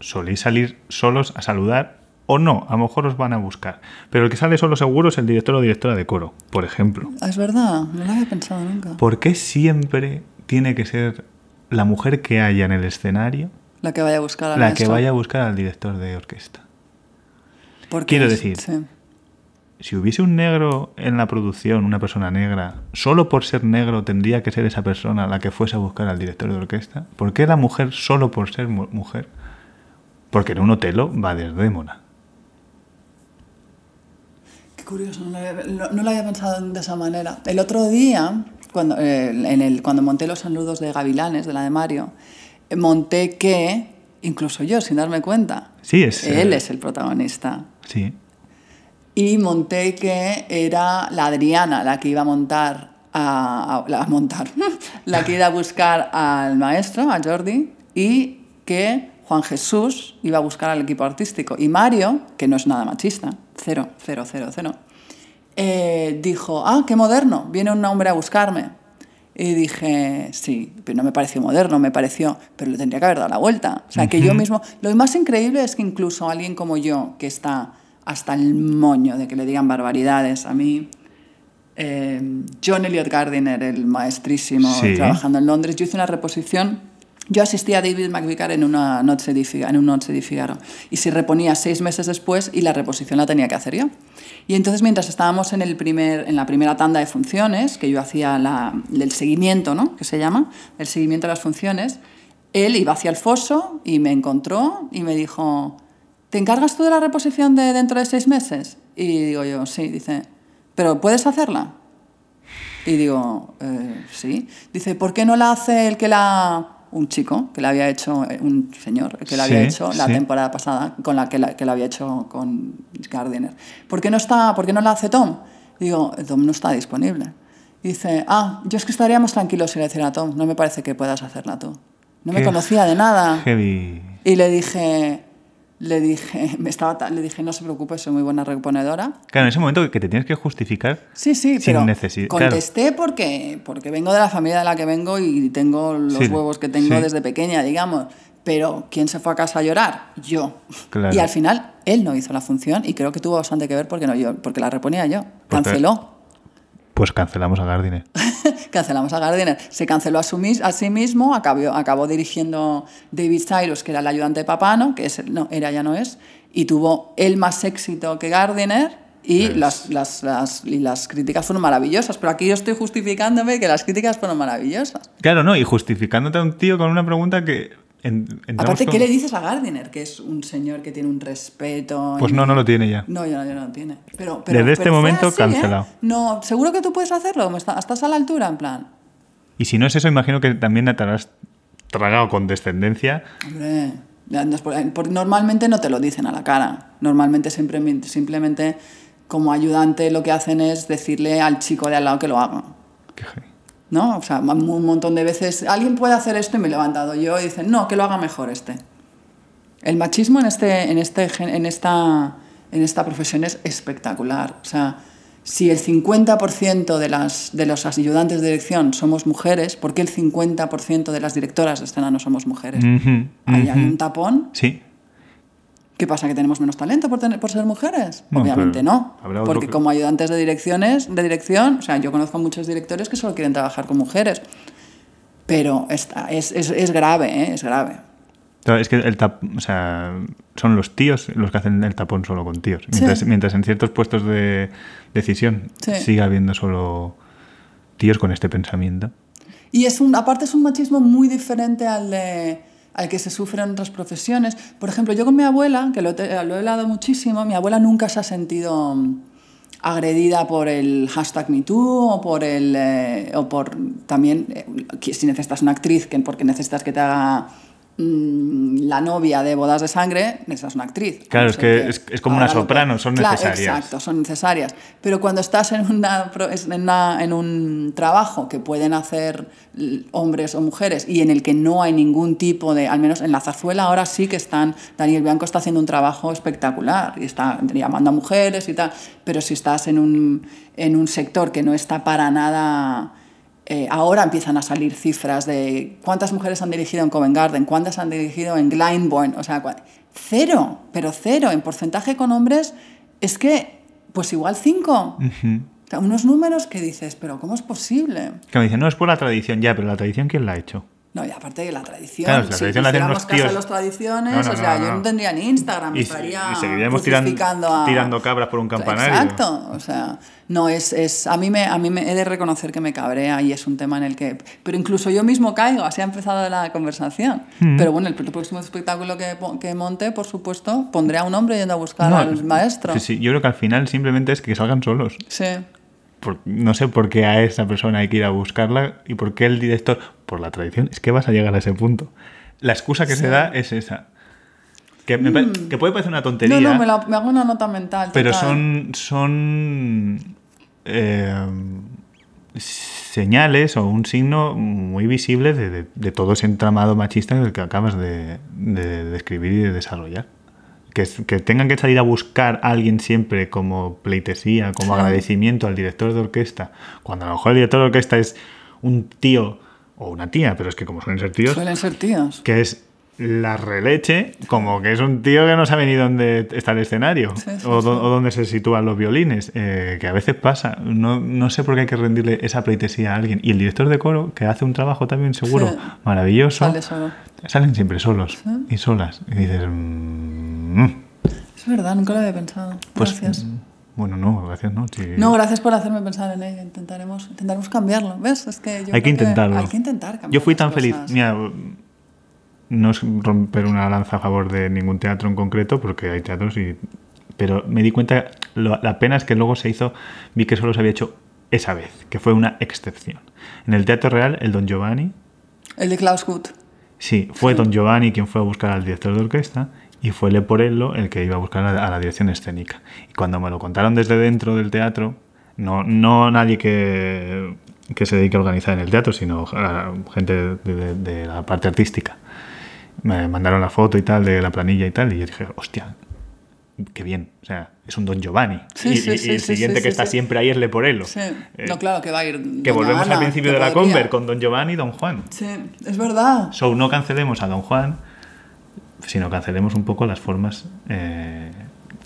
soléis salir solos a saludar o no, a lo mejor os van a buscar. Pero el que sale solo seguro es el director o directora de coro, por ejemplo. Ah, Es verdad, no lo había pensado nunca. ¿Por qué siempre tiene que ser la mujer que haya en el escenario La que vaya a buscar al la que vaya a buscar al director de orquesta? Porque quiero decir, sí. Si hubiese un negro en la producción, una persona negra, solo por ser negro tendría que ser esa persona la que fuese a buscar al director de orquesta. ¿Por qué la mujer solo por ser mu- mujer? Porque en un Otelo va Desdémona. Curioso, no lo, había, no- no lo había pensado de esa manera. El otro día, cuando, eh, en el, cuando monté los saludos de Gavilanes, de la de Mario, eh, monté que, incluso yo, sin darme cuenta, Sí, es, él eh, es el protagonista. Sí. Y monté que era la Adriana la que iba a montar, a, a- la- a montar, la que iba a buscar al maestro, a Jordi, y que Juan Jesús iba a buscar al equipo artístico. Y Mario, que no es nada machista, cero, cero, cero, cero, eh, dijo, ah, qué moderno, viene un hombre a buscarme. Y dije, sí, pero no me pareció moderno, me pareció, pero le tendría que haber dado la vuelta. O sea, que yo mismo, lo más increíble es que incluso alguien como yo, que está hasta el moño de que le digan barbaridades, a mí, eh, John Elliot Gardiner, el maestrísimo, Sí. trabajando en Londres, yo hice una reposición. Yo asistí a David McVicar en, una noche di Figa- en un Noche di Figaro y se reponía seis meses después y la reposición la tenía que hacer yo. Y entonces mientras estábamos en, el primer, en la primera tanda de funciones, que yo hacía la, el seguimiento, ¿no? que se llama, el seguimiento de las funciones, él iba hacia el foso y me encontró y me dijo, ¿te encargas tú de la reposición de dentro de seis meses? Y digo yo, sí, dice, ¿pero puedes hacerla? Y digo, "Eh, sí. Dice, ¿por qué no la hace el que la... Un chico que la había hecho, eh, un señor que la había hecho la sí. temporada pasada, con la que la, que la había hecho con Gardiner. ¿Por qué no, está, ¿Por qué no la hace Tom? Digo, Tom no está disponible. Dice, ah, yo es que estaríamos tranquilos si le hiciera a Tom, no me parece que puedas hacerla tú. No me conocía de nada. Heavy. Y le dije, le dije, me estaba, ta- le dije, no se preocupe, soy muy buena reponedora. Claro, en ese momento que te tienes que justificar. Sí, sí, Sin pero necesi- claro. contesté porque, porque vengo de la familia de la que vengo y tengo los Sí, huevos que tengo sí. desde pequeña, digamos. Pero ¿quién se fue a casa a llorar? Yo. Claro. Y al final él no hizo la función y creo que tuvo bastante que ver porque, no, yo, porque la reponía yo. Canceló. Pues cancelamos a Gardiner. Cancelamos a Gardiner. Se canceló a, su a sí mismo, acabó, acabó dirigiendo David Cyrus, que era el ayudante de Papano, que es, no, era ya no es, y tuvo él más éxito que Gardiner. Y las, las, las- y las críticas fueron maravillosas, pero aquí yo estoy justificándome que las críticas fueron maravillosas. Claro, no, y justificándote a un tío con una pregunta que. En- Aparte, con- ¿qué le dices a Gardiner? Que es un señor que tiene un respeto. Pues y- no, no lo tiene ya. No, ya, ya no lo tiene. Pero, pero, Desde este pero fue momento, así, ¿eh? cancelado. No, seguro que tú puedes hacerlo. Estás a la altura, en plan. Y si no es eso, imagino que también te habrás tragado con descendencia. Hombre, no normalmente no te lo dicen a la cara. Normalmente siempre, simplemente como ayudante lo que hacen es decirle al chico de al lado que lo haga. Qué. ¿No? O sea, un montón de veces alguien puede hacer esto y me he levantado yo y dicen, no, que lo haga mejor este. El machismo en, este, en, este, en, esta, en esta profesión es espectacular. O sea, si el 50% de, las, de los ayudantes de dirección somos mujeres, ¿por qué el 50% de las directoras de escena no somos mujeres? ¿Hay, un tapón? Sí. ¿Qué pasa? ¿Que tenemos menos talento por, tener, por ser mujeres? No, Obviamente no. Porque que- como ayudantes de direcciones, de dirección, o sea, yo conozco muchos directores que solo quieren trabajar con mujeres. Pero está, es, es, es grave, ¿eh? es grave. Es que el tap, o sea, son los tíos los que hacen el tapón solo con tíos. Mientras, Sí. mientras en ciertos puestos de decisión Sí. siga habiendo solo tíos con este pensamiento. Y es un, aparte es un machismo muy diferente al, de- al que se sufre en otras profesiones. Por ejemplo, yo con mi abuela, que lo, he hablado muchísimo, mi abuela nunca se ha sentido mm, agredida por el hashtag MeToo o por el eh, o por también eh, si necesitas una actriz que porque necesitas que te haga la novia de bodas de sangre necesitas una actriz. Claro, no es que es- es como una soprano, son Claro, necesarias. exacto son necesarias. Pero cuando estás en una, en, una- en un trabajo que pueden hacer hombres o mujeres y en el que no hay ningún tipo de al menos en la zarzuela ahora sí que están Daniel Bianco está haciendo un trabajo espectacular y está llamando a mujeres y tal pero si estás en un, en un sector que no está para nada eh, ahora empiezan a salir cifras de cuántas mujeres han dirigido en Covent Garden, cuántas han dirigido en Glyndebourne, o sea, cero, pero cero. En porcentaje con hombres es que, pues igual cinco. Ujú. O sea, unos números que dices, pero ¿cómo es posible? Que me dicen, no, es por la tradición, ya, pero la tradición, ¿quién la ha hecho? No, y aparte de la tradición, Claro, la si tradición la hacen unos caso a tíos. las tradiciones, No, no, o sea, no, yo no. tendría ni Instagram, Y- estaría y seguiríamos tiran- crucificando a- tirando cabras por un campanario. Exacto, o sea, no es, es a mí me a mí me he de reconocer que me cabrea y es un tema en el que pero incluso yo mismo caigo, así ha empezado la conversación. Mm. Pero bueno, el próximo espectáculo que, que monte, por supuesto, pondré a un hombre yendo a buscar No, al maestro. sí, sí, yo creo que al final simplemente es que salgan solos. Sí. Por- no sé por qué a esa persona hay que ir a buscarla y por qué el director, por la tradición, es que vas a llegar a ese punto. La excusa que Sí. se da es esa. Que, me que puede parecer una tontería, No, no, me, la- me hago una nota mental. pero total. son, son eh, señales o un signo muy visible de, de- de todo ese entramado machista en el que acabas de, de describir y de desarrollar. Que, tengan que salir a buscar a alguien siempre como pleitesía, como Sí. agradecimiento al director de orquesta, cuando a lo mejor el director de orquesta es un tío o una tía, pero es que como suelen ser tíos, Suelen ser tíos. que es la releche, como que es un tío que no sabe ni dónde está el escenario Sí, sí, o, sí. o dónde se sitúan los violines, eh, que a veces pasa. No, no sé por qué hay que rendirle esa pleitesía a alguien. Y el director de coro, que hace un trabajo también seguro maravilloso, Sale solo. salen siempre solos y solas. Y dices, mm, Es verdad, nunca lo había pensado. pues Gracias. mm, bueno, no, gracias, no. sí. No, gracias por hacerme pensar en ello. Intentaremos, intentaremos cambiarlo. ¿Ves? Es que yo hay que intentarlo. Hay que intentar cambiar. Yo fui tan feliz. Mira, no es romper una lanza a favor de ningún teatro en concreto, porque hay teatros y. Pero me di cuenta, lo- la pena es que luego se hizo, vi que solo se había hecho esa vez, que fue una excepción. En el Teatro Real, el Don Giovanni, El de Klaus Gut. sí, fue Don Giovanni quien fue a buscar al director de orquesta y fue Leporello el que iba a buscar a la, a la dirección escénica. Y cuando me lo contaron desde dentro del teatro, no, no nadie que, que se dedique a organizar en el teatro, sino gente de, de- de la parte artística. Me mandaron la foto y tal de la planilla y tal, y yo dije, hostia, qué bien. O sea, es un Don Giovanni. Sí, y, sí, y- y sí, el sí, siguiente sí, que sí, está sí. siempre ahí es Leporello. Sí. Eh, no, claro, que va a ir. que volvemos al principio de la podría. Conver con Don Giovanni y Don Juan. Sí, es verdad. So, no cancelemos a Don Juan, sino cancelemos un poco las formas eh,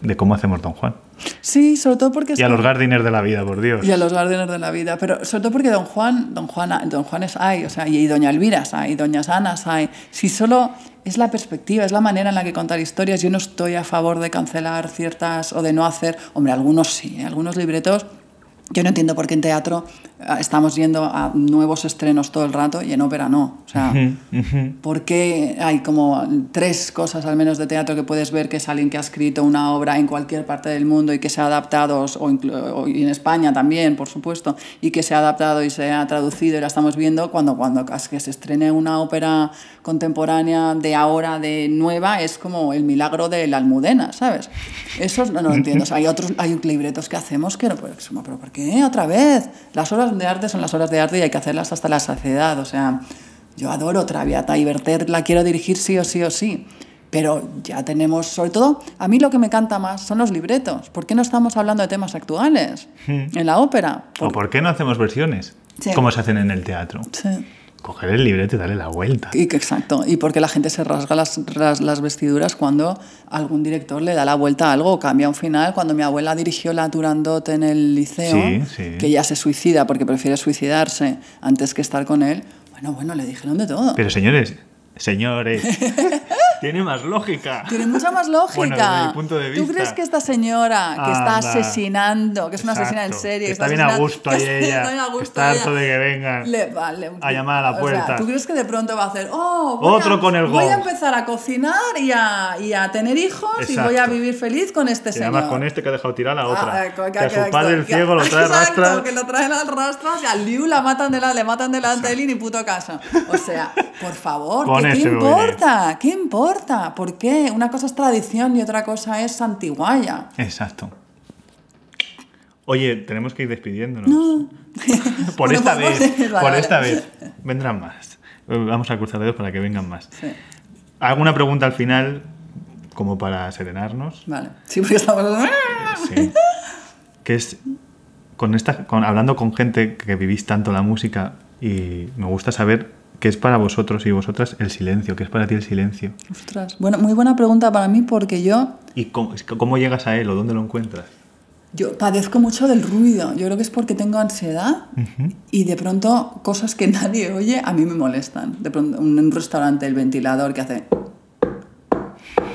de cómo hacemos Don Juan. Sí, sobre todo porque... Y a los Gardiners de la vida, por Dios. Y a los guardianes de la vida, pero sobre todo porque Don Juan, Don Juan, Don Juan es hay, o sea, y Doña Elvira hay, y Doñas Anas hay. Si solo es la perspectiva, es la manera en la que contar historias, yo no estoy a favor de cancelar ciertas o de no hacer, hombre, algunos sí, ¿eh? algunos libretos. Yo no entiendo por qué en teatro eh, estamos yendo a nuevos estrenos todo el rato y en ópera no. O sea, Ujú, ujú. porque hay como tres cosas al menos de teatro que puedes ver que es alguien que ha escrito una obra en cualquier parte del mundo y que se ha adaptado, o, o y en España también, por supuesto, y que se ha adaptado y se ha traducido y la estamos viendo cuando, cuando es que se estrene una ópera contemporánea de ahora, de nueva, es como el milagro de la almudena, ¿sabes? Eso no, no lo entiendo. O sea, hay otros hay libretos que hacemos que no, pero, pero ¿por qué? Otra vez. Las obras de arte son las obras de arte y hay que hacerlas hasta la saciedad. O sea, yo adoro Traviata y Werther la quiero dirigir sí o sí o sí. Pero ya tenemos, sobre todo, a mí lo que me canta más son los libretos. ¿Por qué no estamos hablando de temas actuales en la ópera? ¿O por qué no hacemos versiones? Sí. Como se hacen en el teatro. Sí. Coger el libreto y darle la vuelta. Y que- exacto. Y porque la gente se rasga las, las, las vestiduras cuando algún director le da la vuelta a algo cambia un final. Cuando mi abuela dirigió la Turandot en el liceo, Sí, sí. que ella se suicida porque prefiere suicidarse antes que estar con él. Bueno, bueno, le dijeron de todo. Pero señores, señores, tiene más lógica. Tiene mucha más lógica. Bueno, desde mi punto de ¿Tú vista. crees que esta señora que está Anda. asesinando, que es una asesina en Exacto, serie, que está está bien a gusto ahí que ella, está está harto de que vengan le- vale, a llamar a la o sea, puerta. ¿Tú crees que de pronto va a hacer, oh, voy Otro a, con el voy a gong"? empezar a cocinar y a, y a tener hijos y voy a Exacto. vivir feliz con este Y señor? además con este que ha dejado tirar a la otra. Ah, eh, que a su padre el que- ciego lo trae Exacto, rastra. que lo traen al rastras y al Liu la matan de la, le matan delante de él y ni puto caso. O sea, por favor, ¿qué, qué este importa? ¿Qué importa? ¿Por qué? Una cosa es tradición y otra cosa es antiguaya. Exacto. Oye, tenemos que ir despidiéndonos. No. Por Bueno, esta vez, vale, por vale. esta vez. Vendrán más. Eh, Vamos a cruzar dedos para que vengan más. Sí, ¿Alguna pregunta al final como para serenarnos? vale. Sí, porque estamos... Sí. que es con esta con, hablando con gente que vivís tanto la música y me gusta saber qué es para vosotros y vosotras el silencio, qué es para ti el silencio Ostras, bueno, muy buena pregunta para mí porque yo, y cómo, cómo llegas a él o dónde lo encuentras. yo padezco mucho del ruido. Yo creo que es porque tengo ansiedad y de pronto cosas que nadie oye a mí me molestan. De pronto un, un restaurante, el ventilador que hace...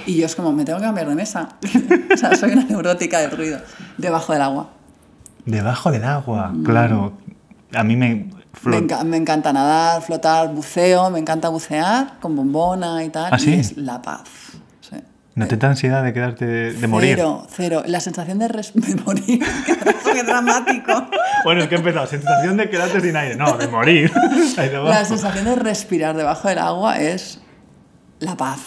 Y yo es como, me tengo que cambiar de mesa. o sea, soy una neurótica del ruido. Debajo del agua. Debajo del agua, claro. A mí me Me, enca- me encanta nadar, flotar, buceo, me encanta bucear con bombona y tal. ¿Ah, sí? Y es la paz. Sí. ¿No te da ansiedad de quedarte de morir? Cero, cero. La sensación de, de morir, qué, dramático. Bueno, es que he empezado. Sensación de quedarte sin aire. No, de morir. La sensación de respirar debajo del agua es la paz.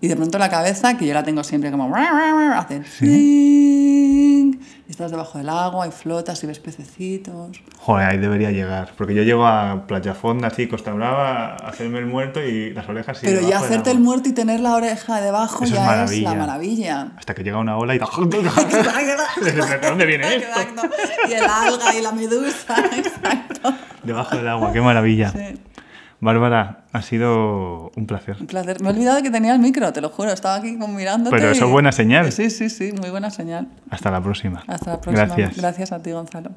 Y de pronto la cabeza, que yo la tengo siempre como... Hace... Y estás debajo del agua y flotas y ves pececitos. Joder, ahí debería llegar. Porque yo llego a Playa Fonda, así, Costa Brava, a hacerme el muerto y las orejas... sí, Pero ya hacerte el muerto y tener la oreja debajo Eso es ya es, maravilla. la maravilla. Hasta que llega una ola y... ¿De dónde viene esto? Exacto. Y el alga y la medusa. Exacto. Debajo del agua, qué maravilla. Sí. Bárbara, ha sido un placer. Un placer. Me he olvidado que tenía el micro, te lo juro. Estaba aquí como mirándote. Pero eso y- es buena señal. Sí, sí, sí. Muy buena señal. Hasta la próxima. Hasta la próxima. Gracias. Gracias a ti, Gonzalo.